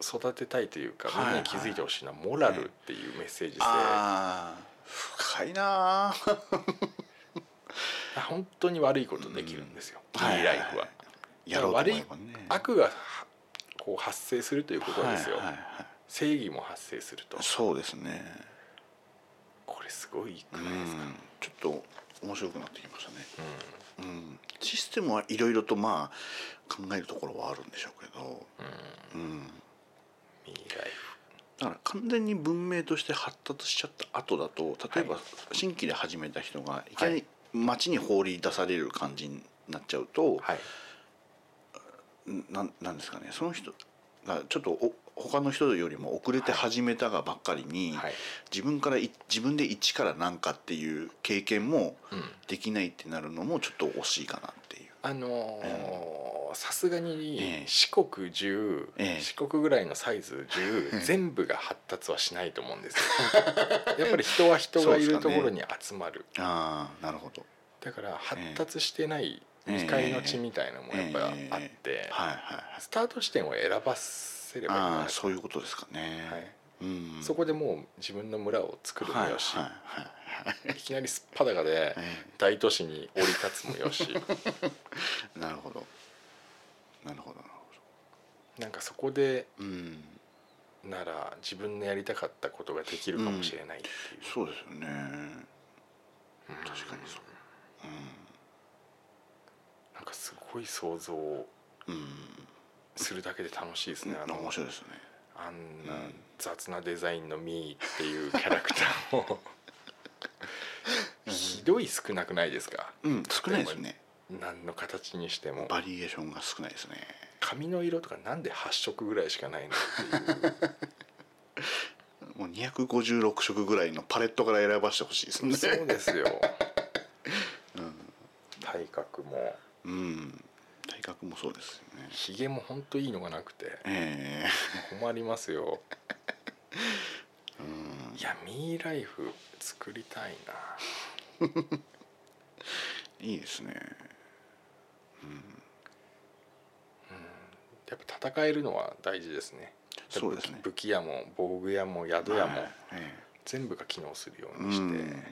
育てたいというかみん
はい。
なに気づいてほしいのはモラルっていうメッセージ
え
性、
ああ深いなあ
本当に悪いことできるんですよ、
うん
ミーライフは、
やろうと思えばね。
悪がこう発生するということですよ、
はいはいはい。
正義も発生すると。
そうですね。
これすごいく
う
ないですか、
ん。ちょっと面白くなってきましたね。うん。システムはいろいろとまあ考えるところはあるんでしょうけど。
うん。うん。
だから完全に文明として発達しちゃった後だと例えば
はい。
新規で始めた人がいきなり街に放り出される感じになっちゃうと、
はい。
なんなんですかね。その人がちょっとお他の人よりも遅れて始めたがばっかりに、
はい。
自分からい自分で一から何かっていう経験も
うん。
できないってなるのもちょっと惜しいかなっていう。
あのーさすがに
ええ。
四国中、
ええ。
四国ぐらいのサイズ中、
え え
全部が発達はしないと思うんですよ。やっぱり人は人がいるところに集まる、
ああなるほど。
だから発達してない
ええ
未開の地みたいなのもやっぱりあって、
ええ。はいはいはい。
スタート地点を選ばせればいい
あそういうことですかね。
はい
うん。
そこでもう自分の村を作るもよし、
はいはいはいはい。
いきなりすっぱだかで
え
大都市に降り立つもよし
え なるほど。なるほどなるほ
なんかそこで
ど。うん。
なら自分のやりたかったことができるかもしれないっていう、
そうですよね。
うん
確かにそう。
なんかすごい想像
うん。
するだけで楽しいですね、あ
うん。
の
面白いですね。
あんな
うん
雑なデザインのミーっていうキャラクターをひどい少なくないですか？
うん少ないですね。
何の形にしても
バリエーションが少ないですね。
髪の色とかなんで8色ぐらいしかないのっていう
もう256色ぐらいのパレットから選ばしてほしいですね。
そうですよ、体格も
うん。体格もそうですよね。
ひげもほんといいのがなくて。
え
困りますよ。
えうん。
いやミーライフ作りたいな。い
いですね。
やっぱ戦えるのは大事ですね。
そうですね。
武器屋も防具屋も宿屋も
はいえ
全部が機能するよ
え
うにして、
うん。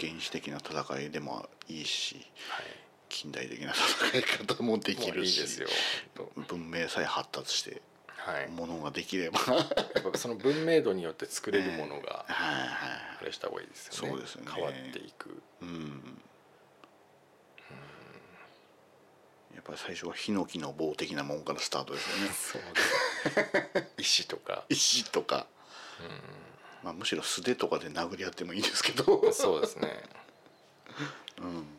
原始的な戦いでもいいし。
はい
近代的な戦い方もできるし
いいですよ
文明さえ発達して
はい。
ものができれば。
やっぱその文明度によって作れるものが
はいはい
あれした方がいいですよね。
そうですよね。
変わっていく。
うん。やっぱり最初はヒノキの棒的なもんからスタートですよね。
そうです。石とか。
石とか、まあ、むしろ素手とかで殴り合ってもいいですけど。
そうですね。
うん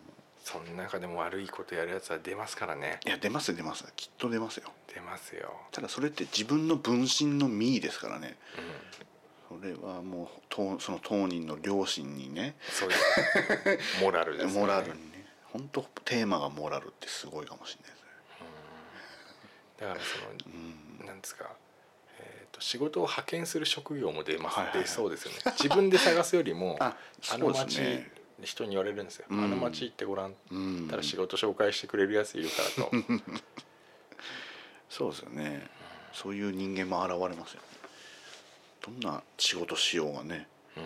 その中でも悪いことやるやつは出ますからね。
いや出ます出ます。きっと出ますよ。
出ますよ、
ただそれって自分の分身の身ですからね。
うん、
それはもう当その当人の両親にね。
そういう モラルですね。
モラルにね。本当テーマがモラルってすごいかもしれないですね。
だからその
うん。
なんですか、えー、と仕事を派遣する職業も出ます、
はいはいはい。
出そうですよね。自分で探すよりも
あ
あの町、
ね
人に言われるんですよ、
うん。
あの町行ってごらん。
うん。
たら仕事紹介してくれるやついるからと。
そうですよね。そういう人間も現れますよね。どんな仕事しようがね
うん。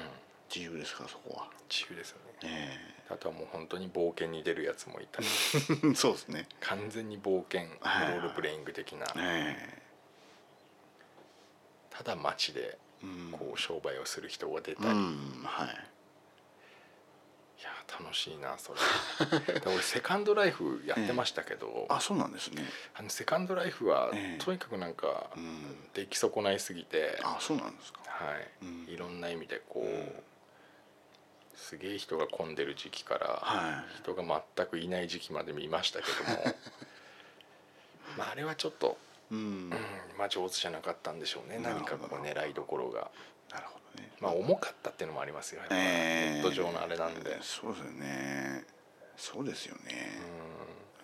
自由ですからそこは。
自由ですよね。
ね
あとはもう本当に冒険に出るやつもいたり。
え そうですね。
完全に冒険ロ
はい。
ールプレイング的な。
ね
ただ街でこう商売をする人が出たり、い
うんはい
や楽しいなそれ。で俺セカンドライフやってましたけど、
あそうなんですね。
あのセカンドライフは
ええ。
とにかくなんか
うん。
出来損ないすぎて、
あそうなんですか。
はい。
うん。
いろんな意味でこう、
うん。
すげえ人が混んでる時期から、
はい。
人が全くいない時期まで見ましたけども。まああれはちょっと、
うん。
うんまあ上手じゃなかったんでしょうね。何かこう狙いどころが。
なるほどね。
まあ重かったっていうのもありますよ。やっぱ
ええ
ネット上のあれなんで、
そうですよね。そうですよね。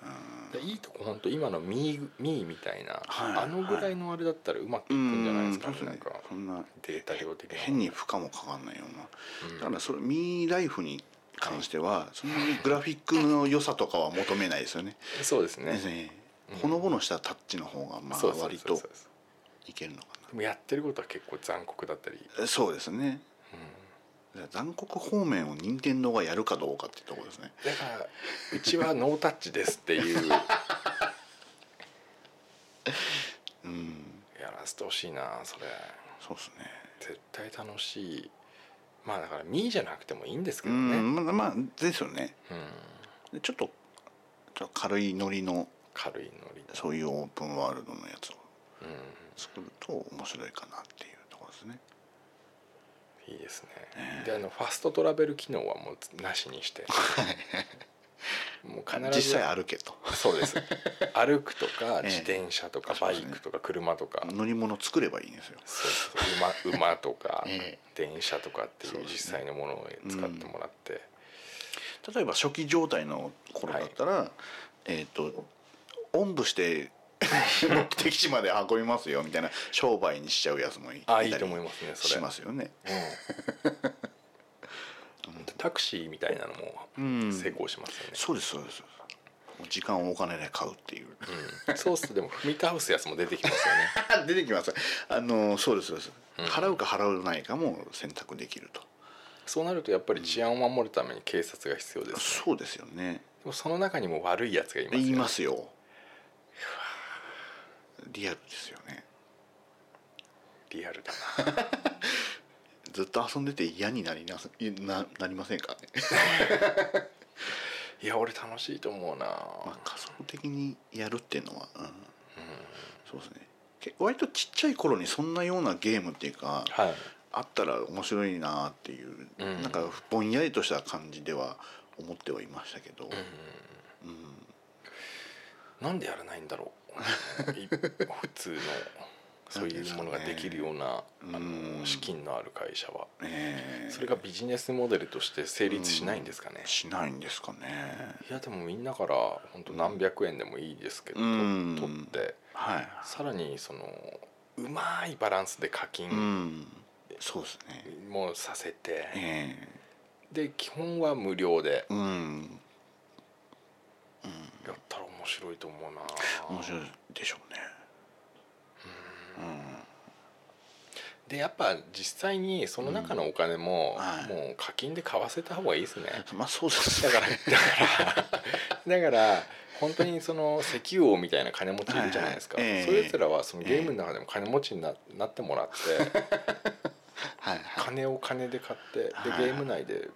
うん。でいいとこ本当今のミーミーみたいな、
はい。
あのぐらいのあれだったらうまくいく
うん
んじゃないですか
ね。
ねなんか
そんな
データ量的な
変に負荷もかかんないような。
うん。
だからそれミーライフに関してはそんなにグラフィックの良さとかは求めないですよね。
そうですね。
ですね
うん。
ほのぼのしたタッチの方がまあ割といけるのか
でもやってることは結構残酷だったり、
な。そうですね。
うん。
残酷方面を任天堂がやるかどうかっていうところですね。
だからうちはノータッチですっていう。
うん、
やらせてほしいなそれ。
そうですね。
絶対楽しい。まあだからミーじゃなくてもいいんですけ
う
どね、うん。
ん、まあまあですよね。でちょっとちょっと軽いノリの
軽いノリで、
そういうオープンワールドのやつを。
うん、
作ると面白いかなっていうところですね。
いいですね、
ええ。
であのファストトラベル機能はもうなしにして。もう必ず
実際歩けと。
そうです。歩くとか
ええ。
自転車とかバイクとか車とか、
乗り物作ればいいんですよ。
そうそう馬馬とか
え
電車とかっていう実際のものを使ってもらって、
例えば初期状態の頃だったら、えっ、とおんぶして 目的地まで運びますよみたいな商売にしちゃうやつもい
あいいと思いますねそれ
しますよね。
うん、タクシーみたいなのも
うん
成功しますよね、
そうですそうです。時間をお金で買うっていう。
うんそうするとでも踏み倒すやつも出てきますよね
出てきます。あのそうですそうです。
うん
払うか払わないかも選択できると。
そうなるとやっぱり治安を守るために警察が必要です、ね、
そうですよね。
でもその中にも悪いやつがいますよ、ね、
言いますよ。リアルですよね。
リアルだな。
ずっと遊んでて嫌になりなすななりませんかね？
いや俺楽しいと思うな、
まあ、仮想的にやるっていうのは、うん、そうですね。け割とちっちゃい頃にそんなようなゲームっていうか
はい。
あったら面白いなっていう、
うん。
なんかぼんやりとした感じでは思ってはいましたけど、
うん。
うん。
なんでやらないんだろう。い普通のそういうものができるような
うん
あの資金のある会社は。
ええ。
それがビジネスモデルとして成立しないんですかね、
しないんですかね。
いやでもみんなから本当何百円でもいいですけど、
うん。
取って。
はい。
さらにそのうまいバランスで課
う
金
ん。そうですね。
もさせて、
え
で基本は無料で。
えうん。
やったら面白いと思うな。
面白いでしょうね。
でやっぱ実際にその中のお金も、
うん。はい。
もう課金で買わせた方がいいですね。
う んまあそうです
だからだから だから本当にその石油王みたいな金持ちいるじゃないですか、
はいはい。ええ。
そういうやつらはそのゲームの中でも金持ちにななってもらって
はいはい。
金を金で買ってで
はい。
ゲーム内で
ん。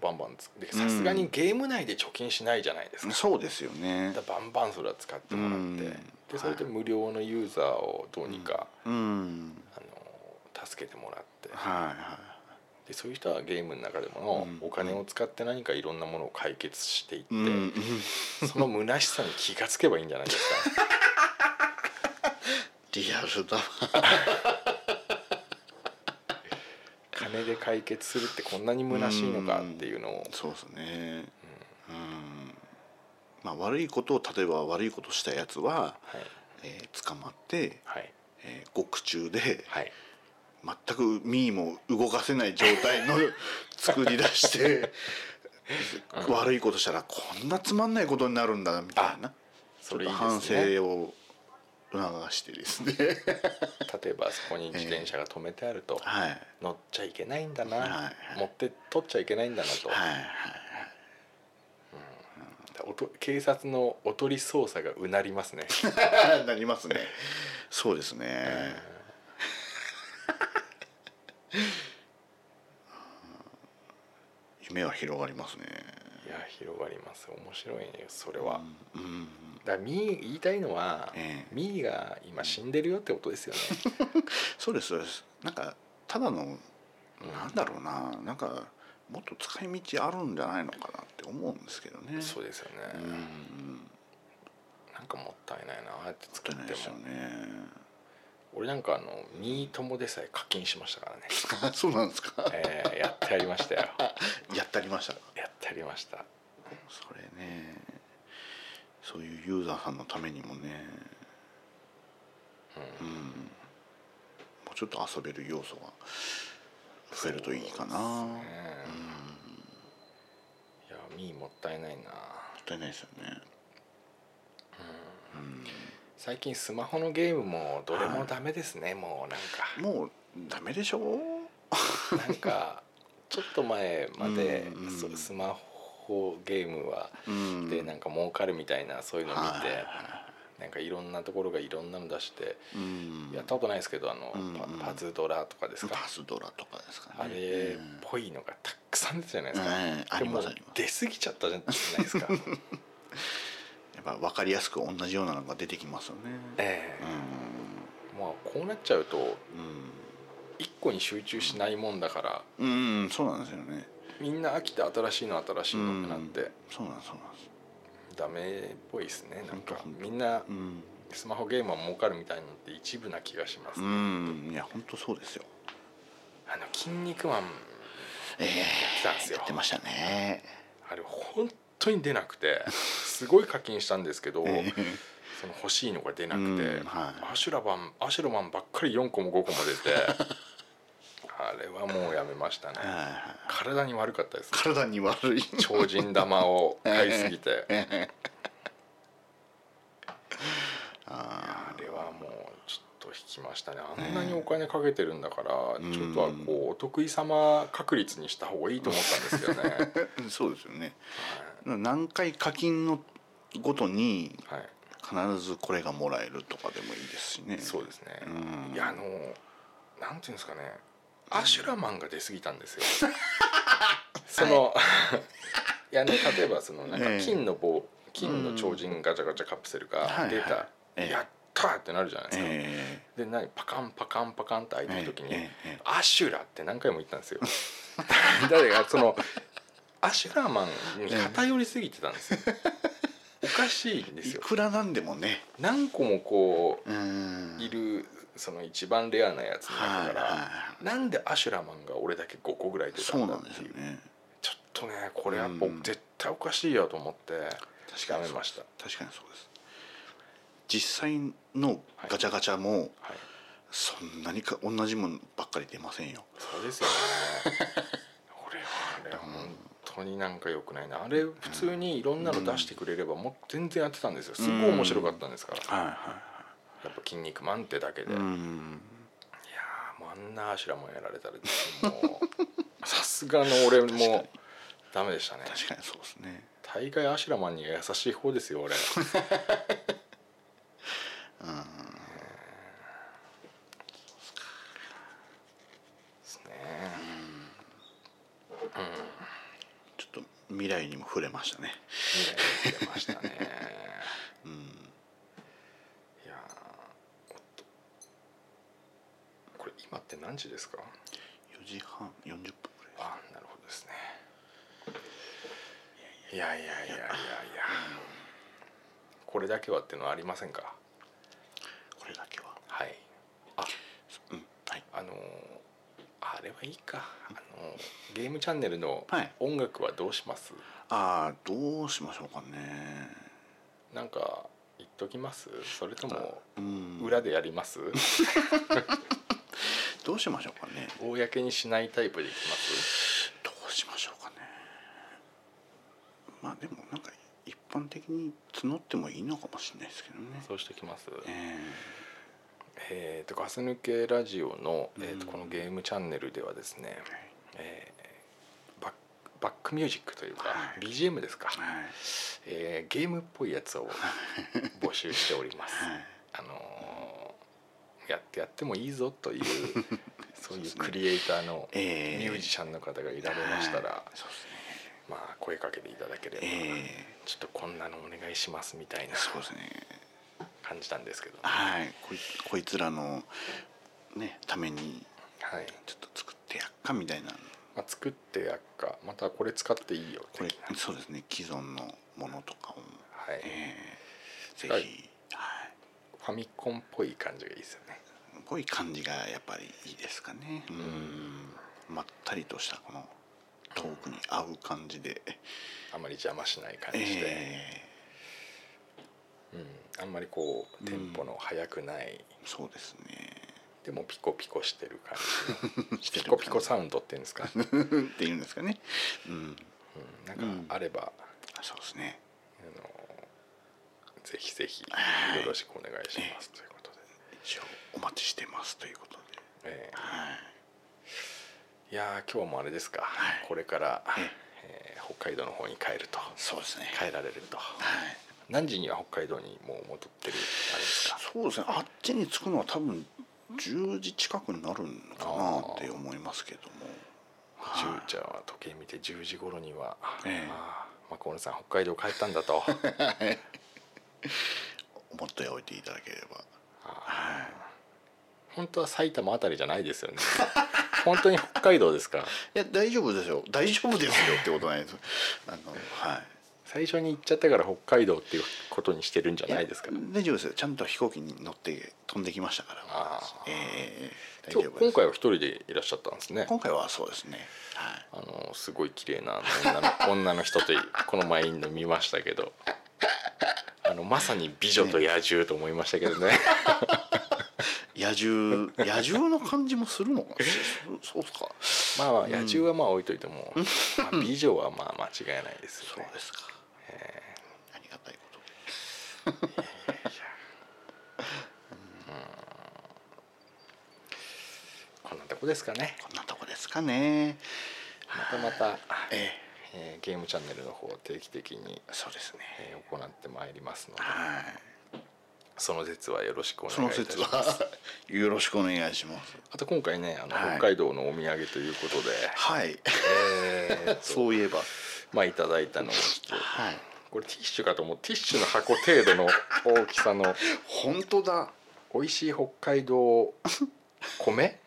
バンバンさすがにゲーム内で貯金しないじゃないですか,、
そうですよね。
だバンバンそれは使ってもらって、
うん。
でそれで無料のユーザーをどうにか、
うん。
あの助けてもらって。
はいは
でそういう人はゲームの中でも
うん。
お金を使って何かいろんなものを解決していって、
いうん。
その虚しさに気がつけばいいんじゃないですか。
リアルだわ
金で解決するってこんなに虚しいのかっていうのを。
そうですね。うん。まあ悪いことを例えば悪いことしたやつは、
はい。
えー捕まって、
はい。
えー獄中で
はい。
全くミーも動かせない状態の 作り出して、悪いことしたらこんなつまんないことになるんだみたいな。
それいい
ちょっと反省を促してですね。
例えばそこに自転車が止めてあると、
はい。
乗っちゃいけないんだな、
はいはい。
持って取っちゃいけないんだなと、
はいはい
おと警察のおとり捜査がうなりますね。
は いなりますね。そうですね。夢は広がりますね
いや広がります。面白いねそれは、
うん
だからミー言いたいのは、
ええ。
ミーが今死んでるよってことですよね。
そうですそうです。なんかただのなんだろうな。なんかもっと使い道あるんじゃないのかなって思うんですけどね。
そうですよね、
うん。
なんかもったいないなって作っても。
ですよね。
俺なんかあのミー友でさえ課金しましたからね、
あ そうなんですか？
えーやってやりましたよ。
やってありました
やりました。
それねそういうユーザーさんのためにもねうん。もうちょっと遊べる要素が増えるといいかな。も
ね。いやミーもったいないな。
ったいないですよね。
最近スマホのゲームもどれもダメですね、もうなんか。
もうダメでしょ？
なんかちょっと前まで
うんうん
そスマホゲームは
うん。
でなんか儲かるみたいなそういうのを見
はい
てなんかいろんなところがいろんなの出して
うん。
やったことないですけどあの
うん
パパズドラとかですか？
パスドラとかですかね。
あれっぽいのがたくさん出てたじゃないですか。
ええあ
でも
りますあります。
出過ぎちゃったじゃないですか。
やっぱ分かりやすく同じようなのが出てきますよね。
ええ。
う
まあこうなっちゃうと
ん
一個に集中しないもんだから
うん、うん、そうなんですよね。
みんな飽きて新しいの新しいのってなって。
そうなんそうなん
ダメっぽいですねなんか。みんな
うん。
スマホゲームは儲かるみたいなのって一部な気がします、
うんいや本当そうですよ。
あの筋肉マン
ええ
やってたんですよ。
やってましたね。
あれ本当に出なくてすごい課金したんですけど、
ええ
その欲しいのが出なくて、
うんはい。
アシュラバンアシュラマンばっかり4個も5個も出て あれはもうやめましたね。
はいはい
体に悪かったです
体に悪い。
超人玉を買いすぎて。
あ
あれはもうちょっと引きましたね。あんなにお金かけてるんだから、
ん
ちょっとはこうお得意様確率にした方がいいと思ったんですけどね。
ー そうですよね。何回課金のごとに
はい、はい
必ずこれがもらえるとかでもいいですしね。
そうですね、
うん。
いやあのなんていうんですかね。アシュラマンが出過ぎたんですよ。その いやあの例えばそのなんか
ええ。
金の棒金の超人ガチャガチャカプセルが出た、
はい。はいええ。
やったーってなるじゃないですか、
え
で何パカンパカンパカンって開いてる時に、
ええええ。
アシュラって何回も言ったんですよ。誰がそのアシュラマンに偏りすぎてたんですよ、おかしいんで
え
すよ。
いくらなんでもね。
何個もこう
うん。
いるその一番レアなやつの中から、
はいは
なんでアシュラマンが俺だけ5個ぐらい出た
そうんなん
だっていう。
ですよね。
ちょっとねこれやっぱ
うん。
絶対おかしいよと思って
確かにそう
やめました。
確かにそうです。実際のガチャガチャも
はい。
そんなにか同じものばっかり出ませんよ。
そうですよね。俺はあれ本当になんか良くないな。あれ普通にいろんなの出してくれればもう全然やってたんですよ。すごい面白かったんですから。
はいは
やっぱ「筋肉マン」ってだけで、
い
いやもうあんなアシュラマンやられたらもう さすがの俺もダメでしたね。
確かに。そうですね。
大概アシュラマンには優しい方ですよ俺。で すね
ちょっと未来にも触れましたね。
未来に出ましたね。
うん。
いやこれ今って何時ですか
？4時半40分ぐらい
あなるほどですね。いやいやいやいやいや。これだけはっていうのはありませんか？
これだけは。
はい。あ
うんはい。
あのーあれはいいか。あのーゲームチャンネルの
はい。
音楽はどうします、
ああどうしましょうかね。
なんか言っときます？それとも
うん。
裏でやります？
どうしましょうかね。
公にしないタイプでいきます？
どうしましょうかね。まあでもなんか一般的につ募ってもいいのかもしれないですけどね。
そうしてきます。
え
え。ーとガス抜けラジオの、えーと
うん。
このゲームチャンネルではですね、えーバックバックミュージックというか、
はい。
BGM ですか、
えはい。
えーゲームっぽいやつを 募集しております。
はい。
あのーやってやってもいいぞという そういうクリエイターのミ
ええ
ュージシャンの方がいられましたら、
はい。そうですね。
まあ声かけていただければ、
え
ちょっとこんなのお願いしますみたいな感じなんですけど、
はい。こいこいつらのねために
はい。
ちょっと作ってやっかみたいな。
まあ、作ってやっか。またこれ使っていいよ。
これそうですね。既存のものとかを、
はい。
ええ。ぜひ、
ファミコンっぽい感じがいいですよね。
ぽい感じがやっぱりいいですかね。うん。まったりとしたこのトークに合う感じで、
あまり邪魔しない感じで、
え
うん、あんまりこうテンポの速くない、
えそうですね
でもピコピコ してる感じ。ピコピコサウンドっていうんですか、うん、
っていうんですかね。うん。
なんかあれば、
そうですね。
あのぜひぜひ
はい。
よろしくお願いしますということで、
一応お待ちしてますということで。
え
はい。
ーいやー今日もあれですか、
はい。
これから、
え。
えー北海道の方に帰ると。
そうですね。
帰られると。
はい。
何時には北海道にもう戻ってるあれですか。
そうですね。あっちに着くのは多分10時近くになるのかなって思いますけども。
10じゃあ時計見て10時頃には、
ええ。
ああまあ、小野さん北海道帰ったんだと。
思っておいていただければ。
本当は埼玉あたりじゃないですよね。本当に北海道ですか？
いや大丈夫ですよ。大丈夫ですよってことないです。あのはい
最初に行っちゃったから北海道っていうことにしてるんじゃないですか
や大丈夫ですよ。ちゃんと飛行機に乗って飛んできましたから。
ああ
ええ大丈
今回は一人でいらっしゃったんですね。
今回はそうですね。はい。
あのすごい綺麗な女の女の人とこの前いるの見ましたけど。あのまさに美女と野獣と思いましたけどね。
野獣野獣の感じもするのかそそうか。
まあまあ野獣はまあ置いといても、まあ、美女はまあ間違いないですよね。
そうですか、こ
ん。なとこですかね
こんなとこですかね。
またまた、
え
え。ーゲームチャンネルの方を定期的に、
えそうですね。
えー行ってまいりますので。
はい。
その節はよろしくお願いし
説
ます。
は よろしくお願いします。
あと今回ねあの、
はい。
北海道のお土産ということで、
はい。
えーと
そういえば。
まあいただいたのをちょっと
はい
これティッシュかと思う。ティッシュの箱程度の大きさの。
本当だ。
美味しい北海道米？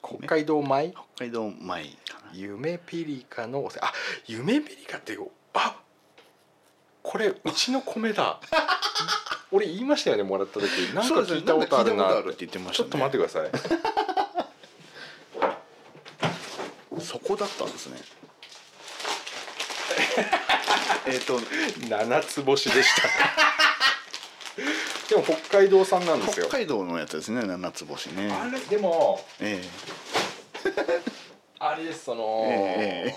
北海道米？
北海道米かな。
夢ピリカのあ夢ピリカってよあこれうちの米だ。俺言いましたよねもらった時。なんか聞いたことあるな
ね。
ちょっと待ってください。
そこだったんですねえっと
七つ星でした。でも北海道産なんですよ。
北海道のやつですね七つ星ね。
あれでも
え
あれですその、
え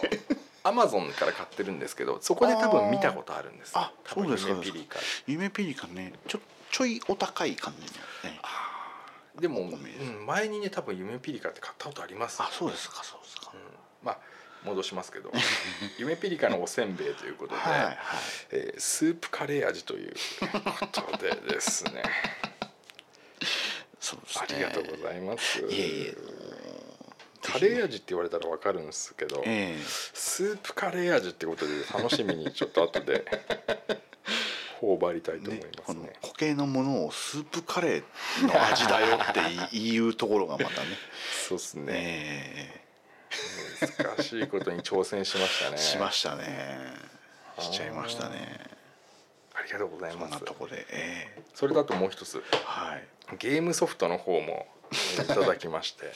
アマゾンから買ってるんですけどそこで多分見たことあるんです。
あそうですか
夢ピリカ。
え夢ピリカね。ちょちょいお高い感じのね
でも、うん前にね多分夢ピリカって買ったことあります。
あそうですかそうですか。
うん。まあ戻しますけど 夢ピリカのおせんべいということで、
はいはい。
えースープカレー味ということでですね。
そうですね。
ありがとうございます。
いえいえ。
カレー味って言われたら分かるんですけど、
え
スープカレー味ってことで楽しみにちょっと後で 頬張りたいと思い
ね
ますね。
この固形のものをスープカレーの味だよって言うところがまたね。
そうですね、
え
難しいことに挑戦しましたね。
えしましたね。しちゃいましたね。
ありがとうござい
そ
ます。
んなとこでええ。
それだともう一つ
はい。
ゲームソフトの方もえーいただきまして。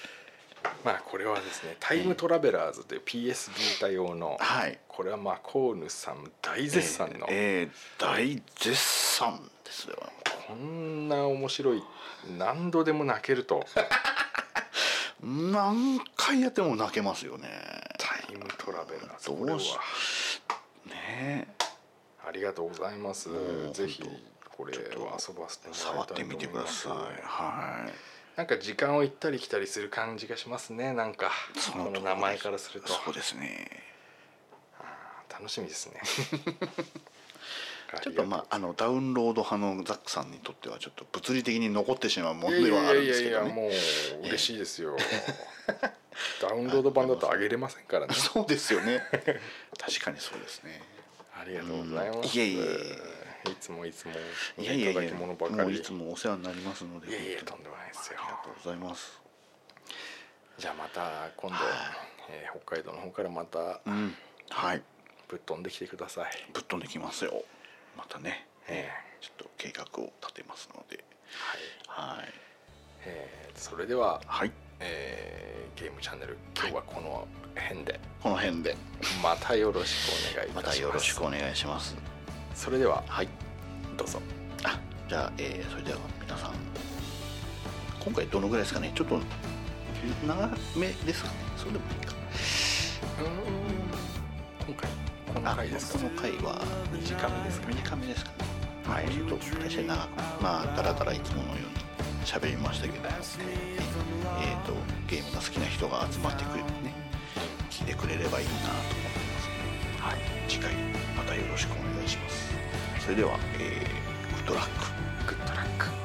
まあこれはですね「タイムトラベラーズ」という PS ビータ用の
はい。
これはまあコーヌさん大絶賛の
ええええ大絶賛ですよ。
こんな面白い何度でも泣けると
何回やっても泣けますよね。
タイムトラベラーズ
どうし
これは。
ね
ありがとうございます。ぜひ
本
これは遊ばせて
触ってみてください。はい。
なんか時間を行ったり来たりする感じがしますねなんか。
そ
の名前からすると。
そうですね。
楽しみですね
ちょっとまああのダウンロード派のザックさんにとってはちょっと物理的に残ってしまうもの
い
ではあるん
やいやい
ですけどね。
やいやもう嬉しいですよ。ダウンロード版だと上げれませんからね。
そうですよね。確かにそうですね。
ありがとうございます。
うん。いえいえ
いつもいつも
いやいやい
ただ
や
き物ばかり。
もういつもお世話になりますので
いえいえとんでもないですよ。
ありがとうございます。
じゃあまた今度、えー北海道の方からまた
うん。はい。
ぶっ飛んできてください、
ぶっ飛んできますよまたね、
え
ちょっと計画を立てますので。
はい。
はい。
えーそれでは、
はい。
えーゲームチャンネル今日はこの辺で。
この辺で。
またよろしくお願いい
ま
たします。
たよろしくお願いします。
それでは
はい。
どうぞ。
あじゃあ、えーそれでは皆さん。今回どのぐらいですかね？ちょっと長めですかね？そうでもいいか。
今回この
あ
回
この回は。
短めですか？ね
短めですかね。はい。ちょっと大して長く。まあだらだらいつものように喋りましたけど、えー、とゲームが好きな人が集まってくれてね聞いてくれればいいなと思ってますはい、次回またよろしくお願いします。それでは、えーグッドラック。
グッドラック